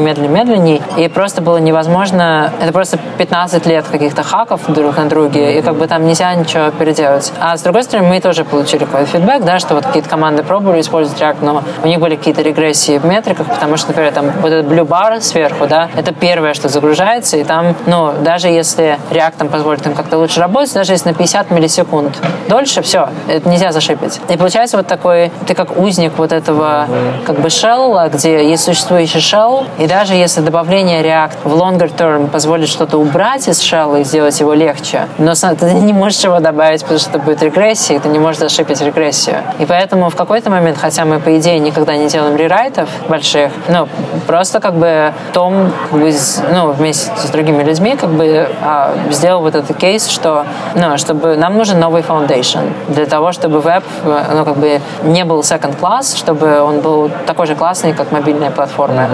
медленнее, медленнее, медленнее, и просто было невозможно, это просто 15 лет каких-то хаков друг на друге, и как бы там нельзя ничего переделать. А с другой стороны, мы тоже получили какой-то фидбэк, да, что вот какие-то команды пробовали использовать React, но у них были какие-то регрессии в метриках, потому что, например, там вот этот blue bar сверху, да, это первое, что загружается, и там, ну, даже если React там позволит им как-то лучше работать, даже если на 50 миллисекунд дольше, все, это нельзя зашипить. И получается вот такой, ты как узник вот этого как бы shell, где есть существующий shell, и даже если добавление React в longer term позволит что-то убрать из shell и сделать его легче, но ты не можешь его добавить, потому что это будет регрессия, и ты не можешь зашипить регрессию. И поэтому в какой-то момент, хотя мы, по идее, никогда не делаем рерайтов больших, ну, просто как бы Том как бы, ну, вместе с другими людьми как бы а, сделал вот этот кейс, что ну, чтобы нам нужен новый foundation для того, чтобы веб ну, как бы не был second class, чтобы он был такой же классный, как мобильная платформа.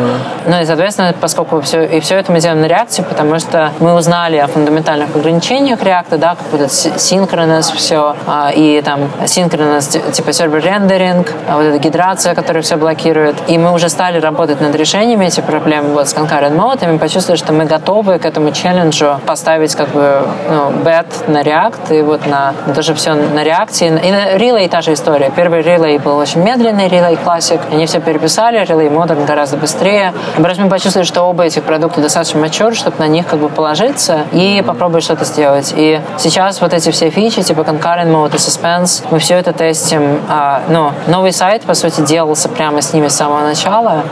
Mm-hmm. Ну и, соответственно, поскольку все, и все это мы делаем на реакции, потому что мы узнали о фундаментальных ограничениях реакта, да, как будет синхронность все, а, и там синхронность типа сервер рендеринг, а вот эта гидрация, которая все блокирует. И мы уже стали работать над решениями этих проблем вот с concurrent mode, и мы почувствовали, что мы готовы к этому челленджу поставить как бы ну, бет на React, и вот на, тоже все на реакции. И на Relay та же история. Первый Relay был очень медленный, Relay Classic. Они все переписали, Relay Modern гораздо быстрее. Просто мы почувствовали, что оба этих продукта достаточно mature, чтобы на них как бы положиться и попробовать что-то сделать. И сейчас вот эти все фичи, типа concurrent mode и suspense, мы все это тестим. А, ну, новый сайт, по сути, делался прямо с ними с самого начала,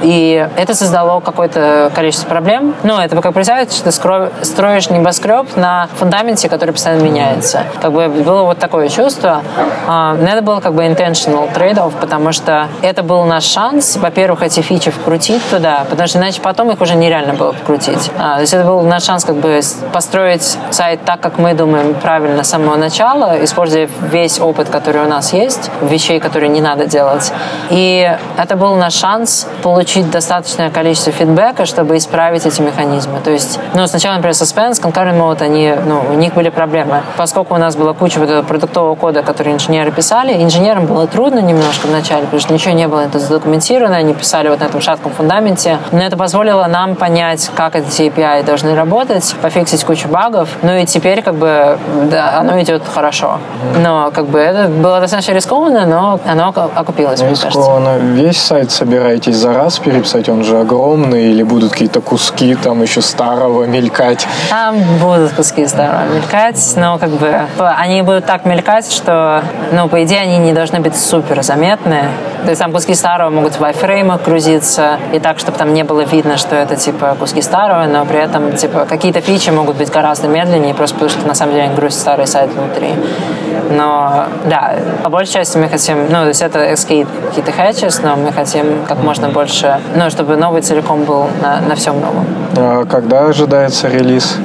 и это создало какое-то количество проблем. Ну, это как представить, что ты строишь небоскреб на фундаменте, который постоянно меняется. Как бы было вот такое чувство. А, это было как бы intentional трейдов, потому что это был наш шанс, во-первых, эти фичи вкрутить туда, потому что иначе потом их уже нереально было вкрутить. А, то есть это был наш шанс как бы построить сайт так, как мы думаем правильно с самого начала, используя весь опыт, который у нас есть, вещей, которые не надо делать. И это был наш шанс получить достаточное количество фидбэка, чтобы исправить эти механизмы. То есть, ну, сначала, например, Suspense, Concurrent Mode, они, ну, у них были проблемы. Поскольку у нас была куча вот этого продуктового кода, который инженеры писали, инженерам было трудно немножко вначале, потому что ничего не было это задокументировано, они писали вот на этом шатком фундаменте, комьюнити, но это позволило нам понять, как эти API должны работать, пофиксить кучу багов, ну и теперь как бы да, оно идет хорошо. Но как бы это было достаточно рискованно, но оно окупилось, кажется. Весь сайт собираетесь за раз переписать, он же огромный, или будут какие-то куски там еще старого мелькать? Там будут куски старого мелькать, но как бы они будут так мелькать, что, ну, по идее, они не должны быть супер заметны. То есть там куски старого могут в айфреймах грузиться, и так, чтобы там не было видно, что это, типа, куски старого, но при этом, типа, какие-то фичи могут быть гораздо медленнее, просто потому что, на самом деле, они грузят старый сайт внутри. Но, да, по большей части мы хотим, ну, то есть это XK какие-то хэтчес, но мы хотим как можно больше, ну, чтобы новый целиком был на, на всем новом. А когда ожидается релиз?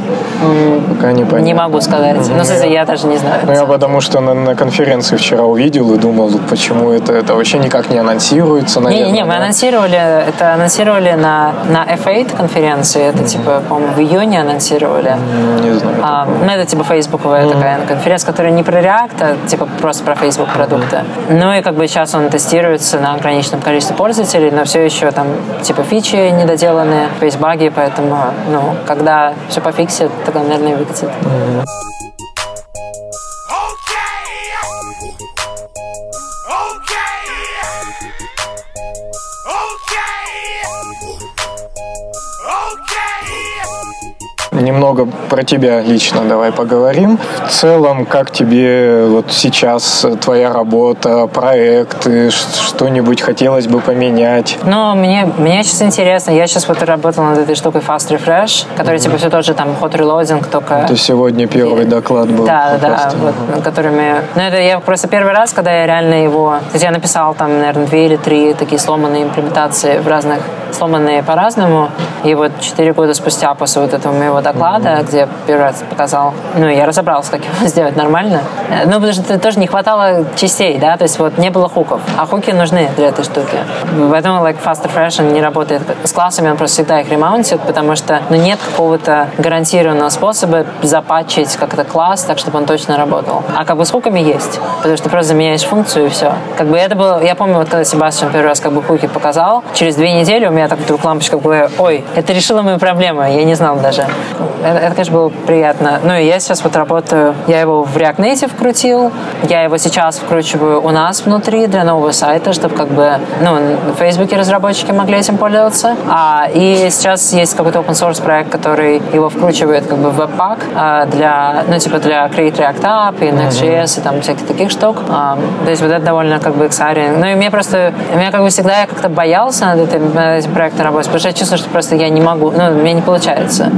Пока не понятно. Не могу сказать. Mm-hmm. Ну, кстати, я даже не знаю. Ну, я потому что на, на конференции вчера увидел и думал, почему это, это вообще никак не анонсируется, наверное. Не-не-не, мы анонсировали, это анонсировали на, на F8 конференции, это, mm-hmm. типа, по-моему, в июне анонсировали. Не знаю. А, ну, это, типа, фейсбуковая mm-hmm. такая конференция, которая не про React, а, типа, просто про Facebook продукты. Mm-hmm. Ну, и, как бы, сейчас он тестируется на ограниченном количестве пользователей, но все еще там, типа, фичи недоделанные, есть баги, поэтому, ну, когда все пофиксит, тогда, наверное, выкатит. Mm-hmm. Немного про тебя лично давай поговорим. В целом, как тебе вот сейчас твоя работа, проекты, что-нибудь хотелось бы поменять? Ну, мне, мне сейчас интересно. Я сейчас вот работал над этой штукой Fast Refresh, который mm-hmm. типа все тот же там hot reloading, только... Это сегодня первый доклад был. Да, да, вот, mm-hmm. которыми... Ну, это я просто первый раз, когда я реально его... То есть я написал там, наверное, две или три такие сломанные имплементации в разных... Сломанные по-разному. И вот четыре года спустя после вот этого моего доклада, mm-hmm. где первый раз показал, ну, я разобрался, как его сделать нормально. Ну, потому что тоже не хватало частей, да, то есть вот не было хуков, а хуки нужны для этой штуки. Поэтому like Fast Refresh не работает с классами, он просто всегда их ремаунтит, потому что ну, нет какого-то гарантированного способа запатчить как-то класс, так, чтобы он точно работал. А как бы с хуками есть, потому что просто заменяешь функцию и все. Как бы это было, я помню, вот когда Себастьян первый раз как бы хуки показал, через две недели у меня так вдруг лампочка была, ой, это решило мою проблему, я не знал даже. Это, это, конечно, было приятно. Ну и я сейчас вот работаю, я его в React Native крутил, я его сейчас вкручиваю у нас внутри для нового сайта, чтобы как бы, ну, в Фейсбуке разработчики могли этим пользоваться. А, и сейчас есть какой-то open source проект, который его вкручивает как бы в Webpack а, для, ну, типа для Create React App и Next.js и там всяких таких штук. А, то есть вот это довольно как бы exciting. Ну и мне просто, меня как бы всегда я как-то боялся над этим, проектом работать, потому что я чувствую, что просто я не могу, ну, у меня не получается.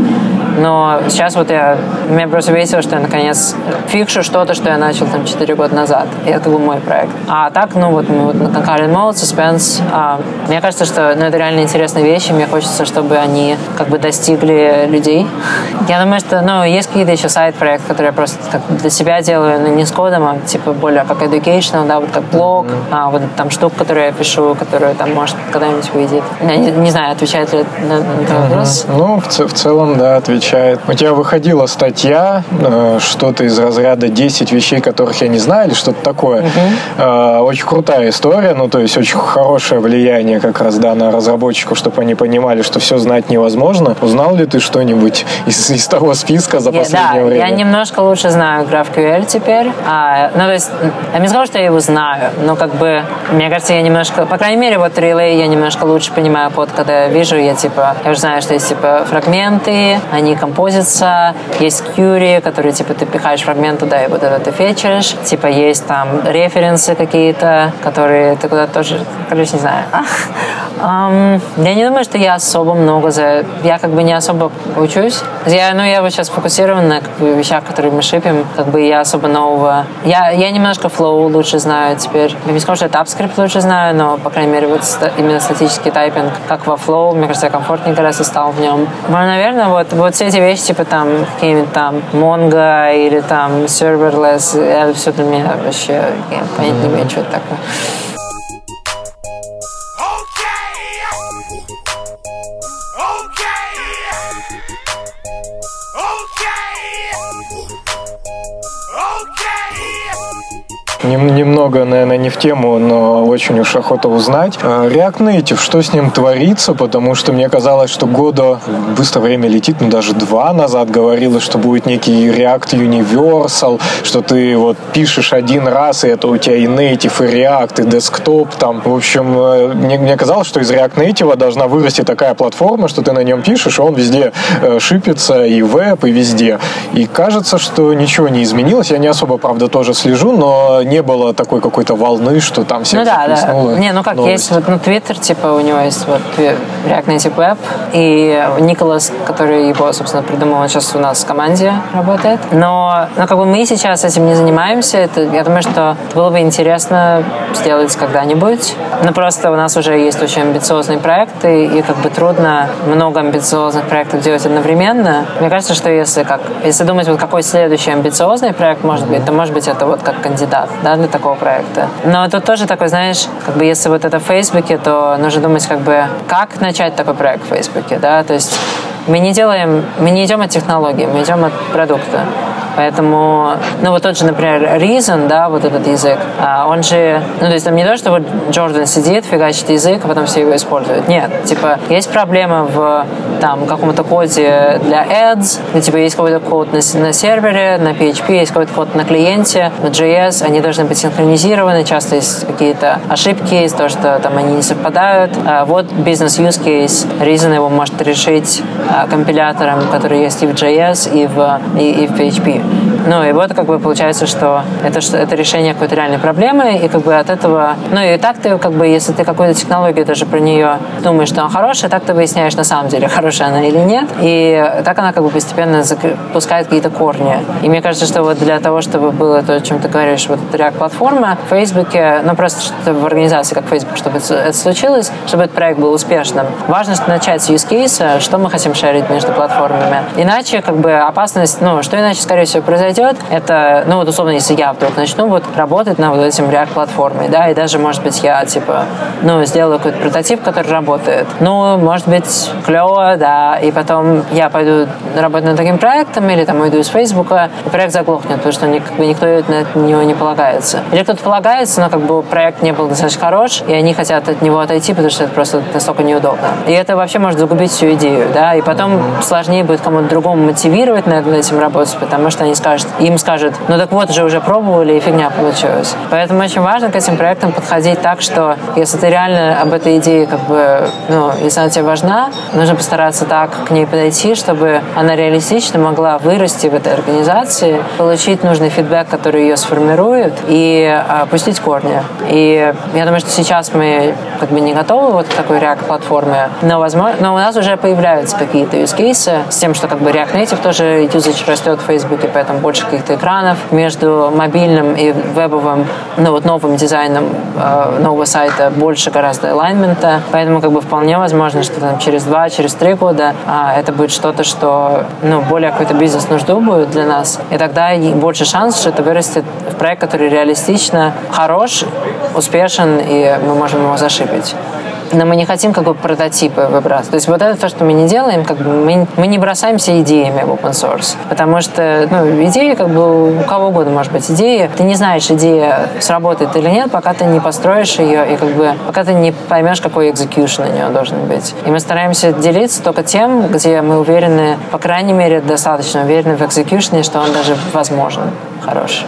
Но сейчас вот я, меня просто весело, что я наконец фикшу что-то, что я начал там 4 года назад. И это был мой проект. А так, ну вот мы вот на Concurrent Mode, Suspense, а, мне кажется, что ну, это реально интересные вещи, мне хочется, чтобы они как бы достигли людей. Я думаю, что, ну, есть какие-то еще сайт-проекты, которые я просто как для себя делаю, но не с кодом, а типа более как educational, да, вот как блог, mm-hmm. а, вот там штук, которые я пишу, которые там, может, когда-нибудь выйдет. Я не, не знаю, отвечает ли на, на этот вопрос. Ну, в, в целом, да, отвечает. У тебя выходила статья, э, что-то из разряда 10 вещей, которых я не знаю, или что-то такое. Uh-huh. Очень крутая история, ну, то есть очень хорошее влияние как раз, да, на разработчиков, чтобы они понимали, что все знать невозможно. Узнал ли ты что-нибудь из, из того списка за последнее да, время? я немножко лучше знаю GraphQL теперь. А, ну, то есть, я не сказал, что я его знаю, но как бы, мне кажется, я немножко, по крайней мере, вот Relay я немножко лучше понимаю код, когда я вижу, я типа, я уже знаю, что есть типа фрагменты, они композятся, есть query, которые типа ты пихаешь фрагмент туда, и вот это ты фетчишь, типа есть там референсы какие-то, которые ты куда-то тоже, короче, не знаю. Um, я не думаю, что я особо много за... Я как бы не особо учусь. Я, ну, я вот сейчас фокусирован на как бы, вещах, которые мы шипим. Как бы я особо нового... Я, я немножко Flow лучше знаю теперь. Я не скажу, что TypeScript лучше знаю, но, по крайней мере, вот именно статический тайпинг, как во Flow, мне кажется, я комфортнее гораздо стал в нем. Ну, наверное, вот, вот все эти вещи, типа там какие-нибудь там Mongo или там Serverless, это все для меня вообще, я понять не имею, что это такое. Немного, наверное, не в тему, но очень уж охота узнать. А, React Native, что с ним творится? Потому что мне казалось, что года, быстро время летит, ну даже два назад говорилось, что будет некий React Universal, что ты вот пишешь один раз, и это у тебя и Native, и React, и Desktop там. В общем, э, мне, мне казалось, что из React Native должна вырасти такая платформа, что ты на нем пишешь, и он везде э, шипится, и веб, и везде. И кажется, что ничего не изменилось. Я не особо, правда, тоже слежу, но не было такой какой-то волны, что там все Ну да, да. Не, ну как, новость. есть вот, ну, Twitter, типа, у него есть вот React Native Web, и Николас, который его, собственно, придумал, он сейчас у нас в команде работает. Но, но как бы мы сейчас этим не занимаемся. Это, я думаю, что было бы интересно сделать когда-нибудь. Но просто у нас уже есть очень амбициозные проекты, и как бы трудно много амбициозных проектов делать одновременно. Мне кажется, что если как если думать, вот какой следующий амбициозный проект может быть, то может быть это вот как кандидат да, для такого проекта. Но тут тоже такой, знаешь, как бы если вот это в Фейсбуке, то нужно думать как бы, как начать такой проект в Фейсбуке, да, то есть мы не делаем, мы не идем от технологии, мы идем от продукта. Поэтому, ну вот тот же, например, Reason, да, вот этот язык, а, он же, ну то есть там не то, что вот Джордан сидит, фигачит язык, а потом все его используют. Нет, типа есть проблема в там каком-то коде для ads, ну, типа есть какой-то код на, на сервере, на PHP, есть какой-то код на клиенте, на JS, они должны быть синхронизированы, часто есть какие-то ошибки из того, что там они не совпадают. А вот бизнес use case, Reason его может решить а, компилятором, который есть и в JS, и в, и, и в PHP. Ну, и вот как бы получается, что это, что это решение какой-то реальной проблемы, и как бы от этого... Ну, и так ты, как бы, если ты какую-то технологию даже про нее думаешь, что она хорошая, так ты выясняешь на самом деле, хорошая она или нет. И так она как бы постепенно пускает какие-то корни. И мне кажется, что вот для того, чтобы было то, о чем ты говоришь, вот React-платформа в Фейсбуке, ну, просто чтобы в организации, как Facebook, чтобы это случилось, чтобы этот проект был успешным, важно начать с use case, что мы хотим шарить между платформами. Иначе, как бы, опасность, ну, что иначе, скорее всего, произойдет, это, ну вот условно, если я вдруг начну вот работать на вот этим React-платформе, да, и даже, может быть, я, типа, ну, сделаю какой-то прототип, который работает. Ну, может быть, клево, да, и потом я пойду работать над таким проектом, или там уйду из Фейсбука, и проект заглохнет, потому что как бы, никто на него не полагается. Или кто-то полагается, но как бы проект не был достаточно хорош, и они хотят от него отойти, потому что это просто настолько неудобно. И это вообще может загубить всю идею, да, и потом сложнее будет кому-то другому мотивировать над этим работать, потому что они скажут, им скажут, ну так вот же уже пробовали, и фигня получилась. Поэтому очень важно к этим проектам подходить так, что если ты реально об этой идее, как бы, ну, если она тебе важна, нужно постараться так к ней подойти, чтобы она реалистично могла вырасти в этой организации, получить нужный фидбэк, который ее сформирует, и а, пустить корни. И я думаю, что сейчас мы как бы не готовы вот к такой React-платформе, но, возможно, но у нас уже появляются какие-то use cases с тем, что как бы React Native тоже usage растет в Фейсбуке, поэтому больше каких-то экранов. Между мобильным и вебовым, ну вот новым дизайном э, нового сайта больше гораздо алайнмента, поэтому как бы вполне возможно, что там через два, через три года э, это будет что-то, что ну более какой-то бизнес-нужду будет для нас, и тогда больше шанс, что это вырастет в проект, который реалистично хорош, успешен, и мы можем его зашибить но мы не хотим как бы прототипы выбрасывать. То есть вот это то, что мы не делаем, как бы мы, мы не бросаемся идеями в open source, потому что ну, идеи как бы у кого угодно может быть идея. Ты не знаешь, идея сработает или нет, пока ты не построишь ее и как бы пока ты не поймешь, какой execution у нее должен быть. И мы стараемся делиться только тем, где мы уверены, по крайней мере, достаточно уверены в execution, что он даже возможен хороший.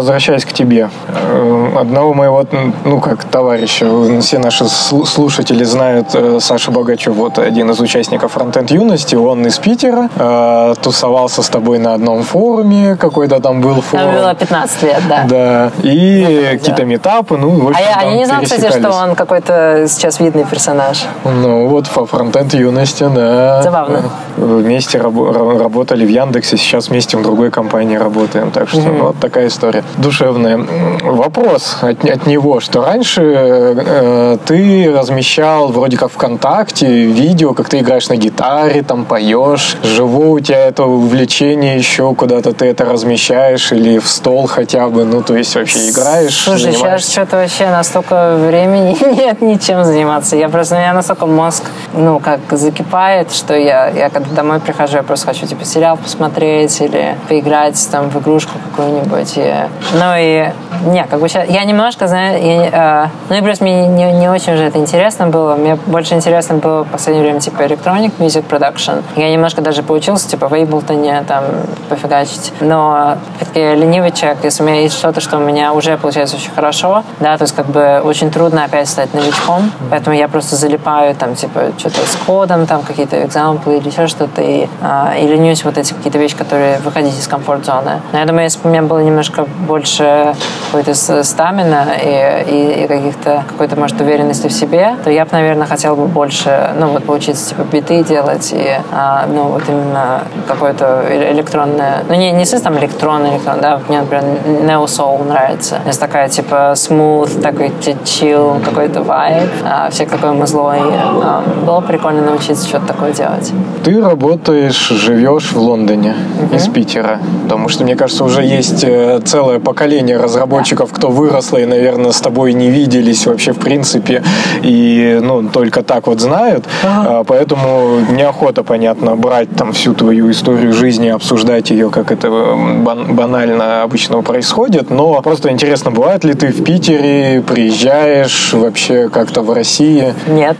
Возвращаясь к тебе. Э, одного моего, ну, как товарища, все наши слушатели знают э, Саша Богачев, вот один из участников Фронтенд Юности, он из Питера, э, тусовался с тобой на одном форуме, какой-то там был форум. Там было 15 лет, да. Да, и ну, какие-то метапы, ну, в общем, А я, я не знал, кстати, что он какой-то сейчас видный персонаж. Ну, вот по Фронтенд Юности, да. Забавно. Вместе раб- работали в Яндексе, сейчас вместе в другой компании работаем, так что угу. вот такая история. Душевное. Вопрос от, от него, что раньше э, ты размещал вроде как ВКонтакте видео, как ты играешь на гитаре, там поешь. Живо у тебя это увлечение еще куда-то ты это размещаешь или в стол хотя бы, ну то есть вообще играешь, Слушай, сейчас что-то вообще настолько времени нет ничем заниматься. Я просто, у меня настолько мозг, ну, как закипает, что я, я когда домой прихожу, я просто хочу, типа, сериал посмотреть или поиграть там в игрушку какую-нибудь. И, ну и, не, как бы сейчас, я немножко знаю, я, э, ну и плюс мне не, не очень же это интересно было. Мне больше интересно было в последнее время, типа, Electronic Music Production. Я немножко даже поучился, типа, в Ableton там пофигачить. Но все-таки ленивый человек, если у меня есть что-то, что у меня уже получается очень хорошо, да, то есть как бы очень трудно опять стать новичком, поэтому я просто залипаю там, типа, что-то с кодом, там какие-то экзамплы или еще что-то, и, а, и ленюсь вот эти какие-то вещи, которые выходить из комфорт-зоны. Но я думаю, если бы у меня было немножко больше какой-то стамина и, и, и каких-то какой-то, может, уверенности в себе, то я бы, наверное, хотел бы больше, ну, вот поучиться, типа, биты делать и, а, ну, вот именно какое-то электронное, ну, не, не систем электронный, электрон, да, мне, например, Neo Soul нравится. Есть такая, типа, smooth, такой chill, какой-то вайб, а, всех такой музлой. А, было прикольно научиться что-то такое делать. Ты работаешь, живешь в Лондоне uh-huh. из Питера, потому что, мне кажется, уже есть э, целое поколение разработчиков, кто выросло и, наверное, с тобой не виделись вообще в принципе, и, ну, только так вот знают, uh-huh. поэтому неохота, понятно, брать там всю твою историю жизни, обсуждать ее, как это банально обычно происходит, но просто интересно, бывает ли ты в Питере, приезжаешь вообще как-то в России? Нет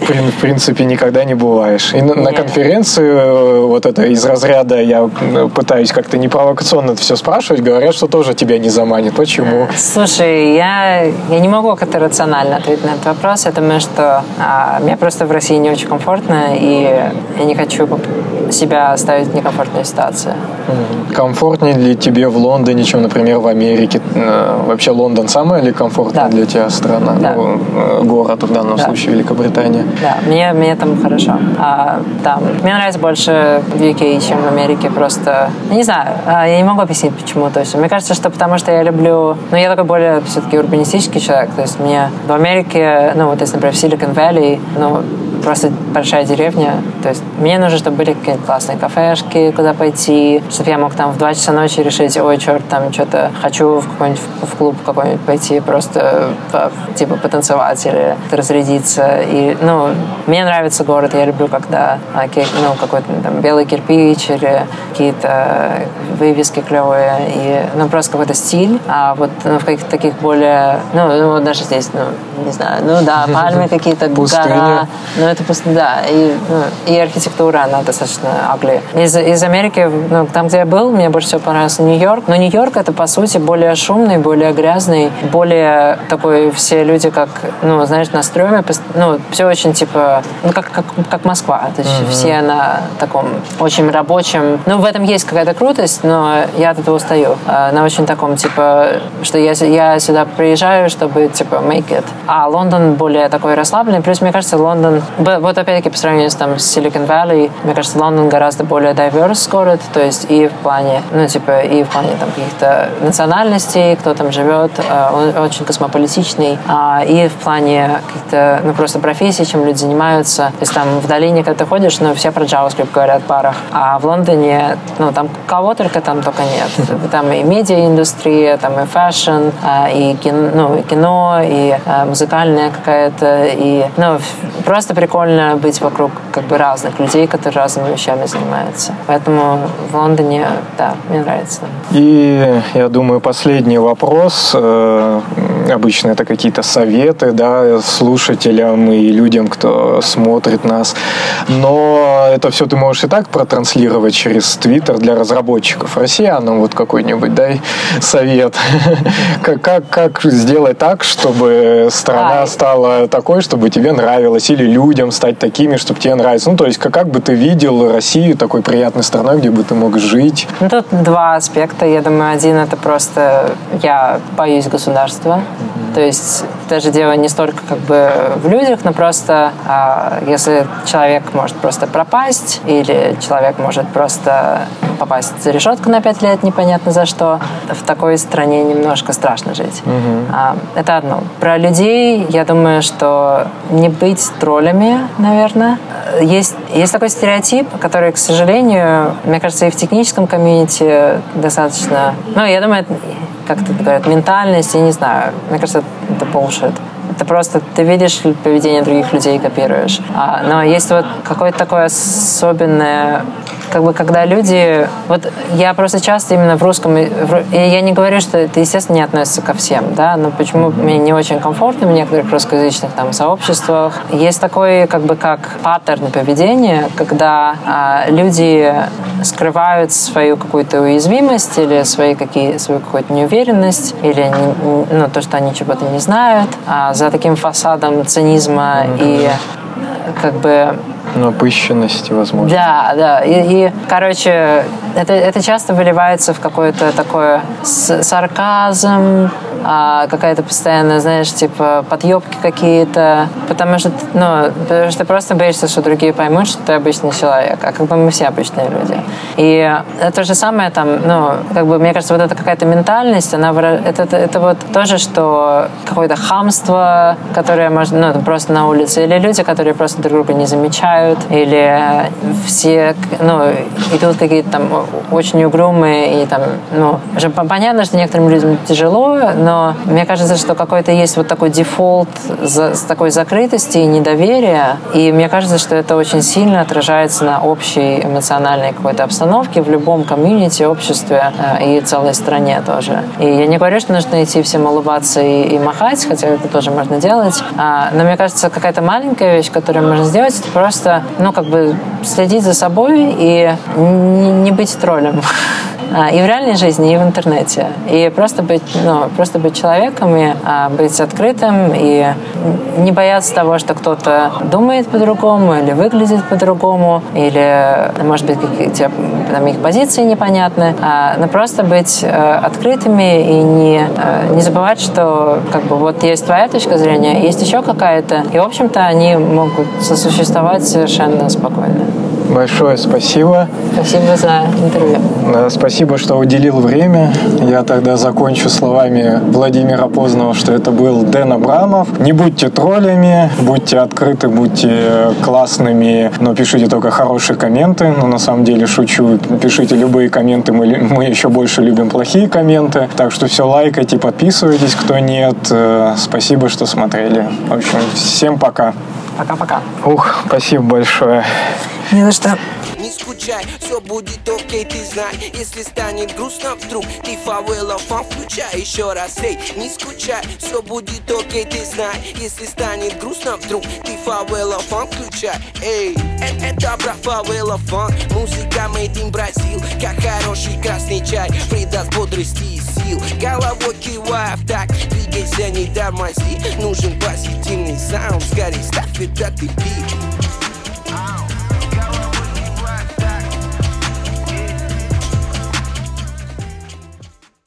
в принципе, никогда не бываешь. И на, конференции э, вот это из разряда я э, пытаюсь как-то непровокационно это все спрашивать, говорят, что тоже тебя не заманит. Почему? Слушай, я, я не могу как-то рационально ответить на этот вопрос. Я думаю, что а, мне просто в России не очень комфортно, и я не хочу себя ставить в некомфортную ситуацию. Комфортнее ли тебе в Лондоне, чем, например, в Америке? Э, вообще Лондон самая ли комфортная да. для тебя страна? Да. Ну, город в данном да. случае Великобритания? Да, мне, мне там хорошо. А, там, мне нравится больше в UK, чем в Америке. Просто, не знаю, а, я не могу объяснить, почему. То есть, мне кажется, что потому что я люблю... Ну, я такой более все-таки урбанистический человек. То есть, мне в Америке, ну, вот если, например, в Silicon Valley, ну, просто большая деревня. То есть мне нужно, чтобы были классные кафешки, куда пойти, чтобы я мог там в 2 часа ночи решить, ой, черт, там что-то хочу в какой-нибудь в клуб какой-нибудь пойти, просто типа потанцевать или разрядиться. И, ну, мне нравится город, я люблю, когда ну, какой-то там белый кирпич или какие-то вывески клевые, и, ну, просто какой-то стиль. А вот ну, в каких-то таких более, ну, ну, даже здесь, ну, не знаю, ну да, пальмы какие-то, гора. Ну, это просто, да. И, ну, и архитектура, она достаточно ugly. Из, из Америки, ну, там, где я был, мне больше всего понравился Нью-Йорк. Но Нью-Йорк это, по сути, более шумный, более грязный, более такой, все люди как, ну, знаешь, на стреме, ну, все очень, типа, ну, как, как, как Москва. То есть mm-hmm. все на таком очень рабочем. Ну, в этом есть какая-то крутость, но я от этого устаю. А, на очень таком, типа, что я, я сюда приезжаю, чтобы, типа, make it. А Лондон более такой расслабленный. Плюс, мне кажется, Лондон вот опять-таки по сравнению с, там, с Silicon Valley, мне кажется, Лондон гораздо более diverse город, то есть и в плане, ну, типа, и в плане там каких-то национальностей, кто там живет, э, он очень космополитичный, а, и в плане каких-то, ну, просто профессий, чем люди занимаются. То есть там в долине, когда ты ходишь, ну, все про JavaScript говорят в парах, а в Лондоне, ну, там кого только там только нет. Там и медиа-индустрия, там и фэшн, а, и кино, ну, и кино, и э, музыкальная какая-то, и, ну, просто прикольно быть вокруг как бы разных людей, которые разными вещами занимаются. Поэтому в Лондоне, да, мне нравится. И я думаю, последний вопрос. Э, обычно это какие-то советы, да, слушателям и людям, кто смотрит нас. Но это все ты можешь и так протранслировать через Твиттер для разработчиков. Россиянам вот какой-нибудь дай совет. как, как, как сделать так, чтобы страна стала такой, чтобы тебе нравилось, или людям стать такими, чтобы тебе нравилось? Ну, то есть, как, как бы ты видел Россию такой приятной страной, где бы ты мог жить? Ну, тут два аспекта. Я думаю, один это просто я боюсь государства. Mm-hmm. То есть даже дело не столько как бы в людях, но просто а, если человек может просто пропасть, или человек может просто попасть за решетку на пять лет, непонятно за что, в такой стране немножко страшно жить. Угу. А, это одно. Про людей, я думаю, что не быть троллями, наверное. Есть, есть такой стереотип, который, к сожалению, мне кажется, и в техническом комьюнити достаточно... Ну, я думаю, как это говорят, ментальность, я не знаю. Мне кажется, это bullshit. Это просто ты видишь поведение других людей и копируешь. А, но есть вот какое-то такое особенное как бы когда люди... Вот я просто часто именно в русском... И я не говорю, что это, естественно, не относится ко всем, да, но почему мне не очень комфортно в некоторых русскоязычных там сообществах. Есть такой как бы как паттерн поведения, когда а, люди скрывают свою какую-то уязвимость или свои какие, свою какую-то неуверенность или ну, то, что они чего-то не знают а, за таким фасадом цинизма mm-hmm. и как бы напыщенности, возможно. Да, да. И, и короче, это, это часто выливается в какое-то такое сарказм, а какая-то постоянная, знаешь, типа подъебки какие-то, потому что, ну, потому что ты просто боишься, что другие поймут, что ты обычный человек, а как бы мы все обычные люди. И то же самое там, ну, как бы, мне кажется, вот эта какая-то ментальность, она, это, это, это вот тоже, что какое-то хамство, которое можно, ну, просто на улице, или люди, которые просто друг друга не замечают, или все, ну, идут какие-то там очень угрюмые, и там, ну, уже понятно, что некоторым людям тяжело, но мне кажется, что какой-то есть вот такой дефолт за, с такой закрытости и недоверия, и мне кажется, что это очень сильно отражается на общей эмоциональной какой-то обстановке в любом комьюнити, обществе э, и целой стране тоже. И я не говорю, что нужно идти всем улыбаться и, и махать, хотя это тоже можно делать, а, но мне кажется, какая-то маленькая вещь, которую можно сделать, это просто, ну, как бы следить за собой и не, быть троллем. А, и в реальной жизни, и в интернете. И просто быть, ну, просто быть человеком, и а, быть открытым, и не бояться того, что кто-то думает по-другому, или выглядит по-другому, или, может быть, какие-то там, их позиции непонятны, а, но просто быть а, открытыми и не, а, не забывать, что как бы вот есть твоя точка зрения, есть еще какая-то, и, в общем-то, они могут сосуществовать совершенно спокойно. Большое спасибо. Спасибо за интервью. Спасибо, что уделил время. Я тогда закончу словами Владимира Познова, что это был Дэн Абрамов. Не будьте троллями, будьте открыты, будьте классными, но пишите только хорошие комменты. Но на самом деле шучу. Пишите любые комменты, мы, мы еще больше любим плохие комменты. Так что все лайкайте, подписывайтесь, кто нет. Э, спасибо, что смотрели. В общем, всем пока. Пока-пока. Ух, спасибо большое. Не за что. Не скучай, все будет окей, ты знай. Если станет грустно вдруг, ты favela funk включай. Еще раз, эй, не скучай, все будет окей, ты знай. Если станет грустно вдруг, ты favela funk включай. Эй, это, это про favela funk Музыка made in Brazil. Как хороший красный чай Придаст бодрости и сил. Головой кивая в такт Двигайся, не тормози. Нужен позитивный саунд. Скорей ставь этот бит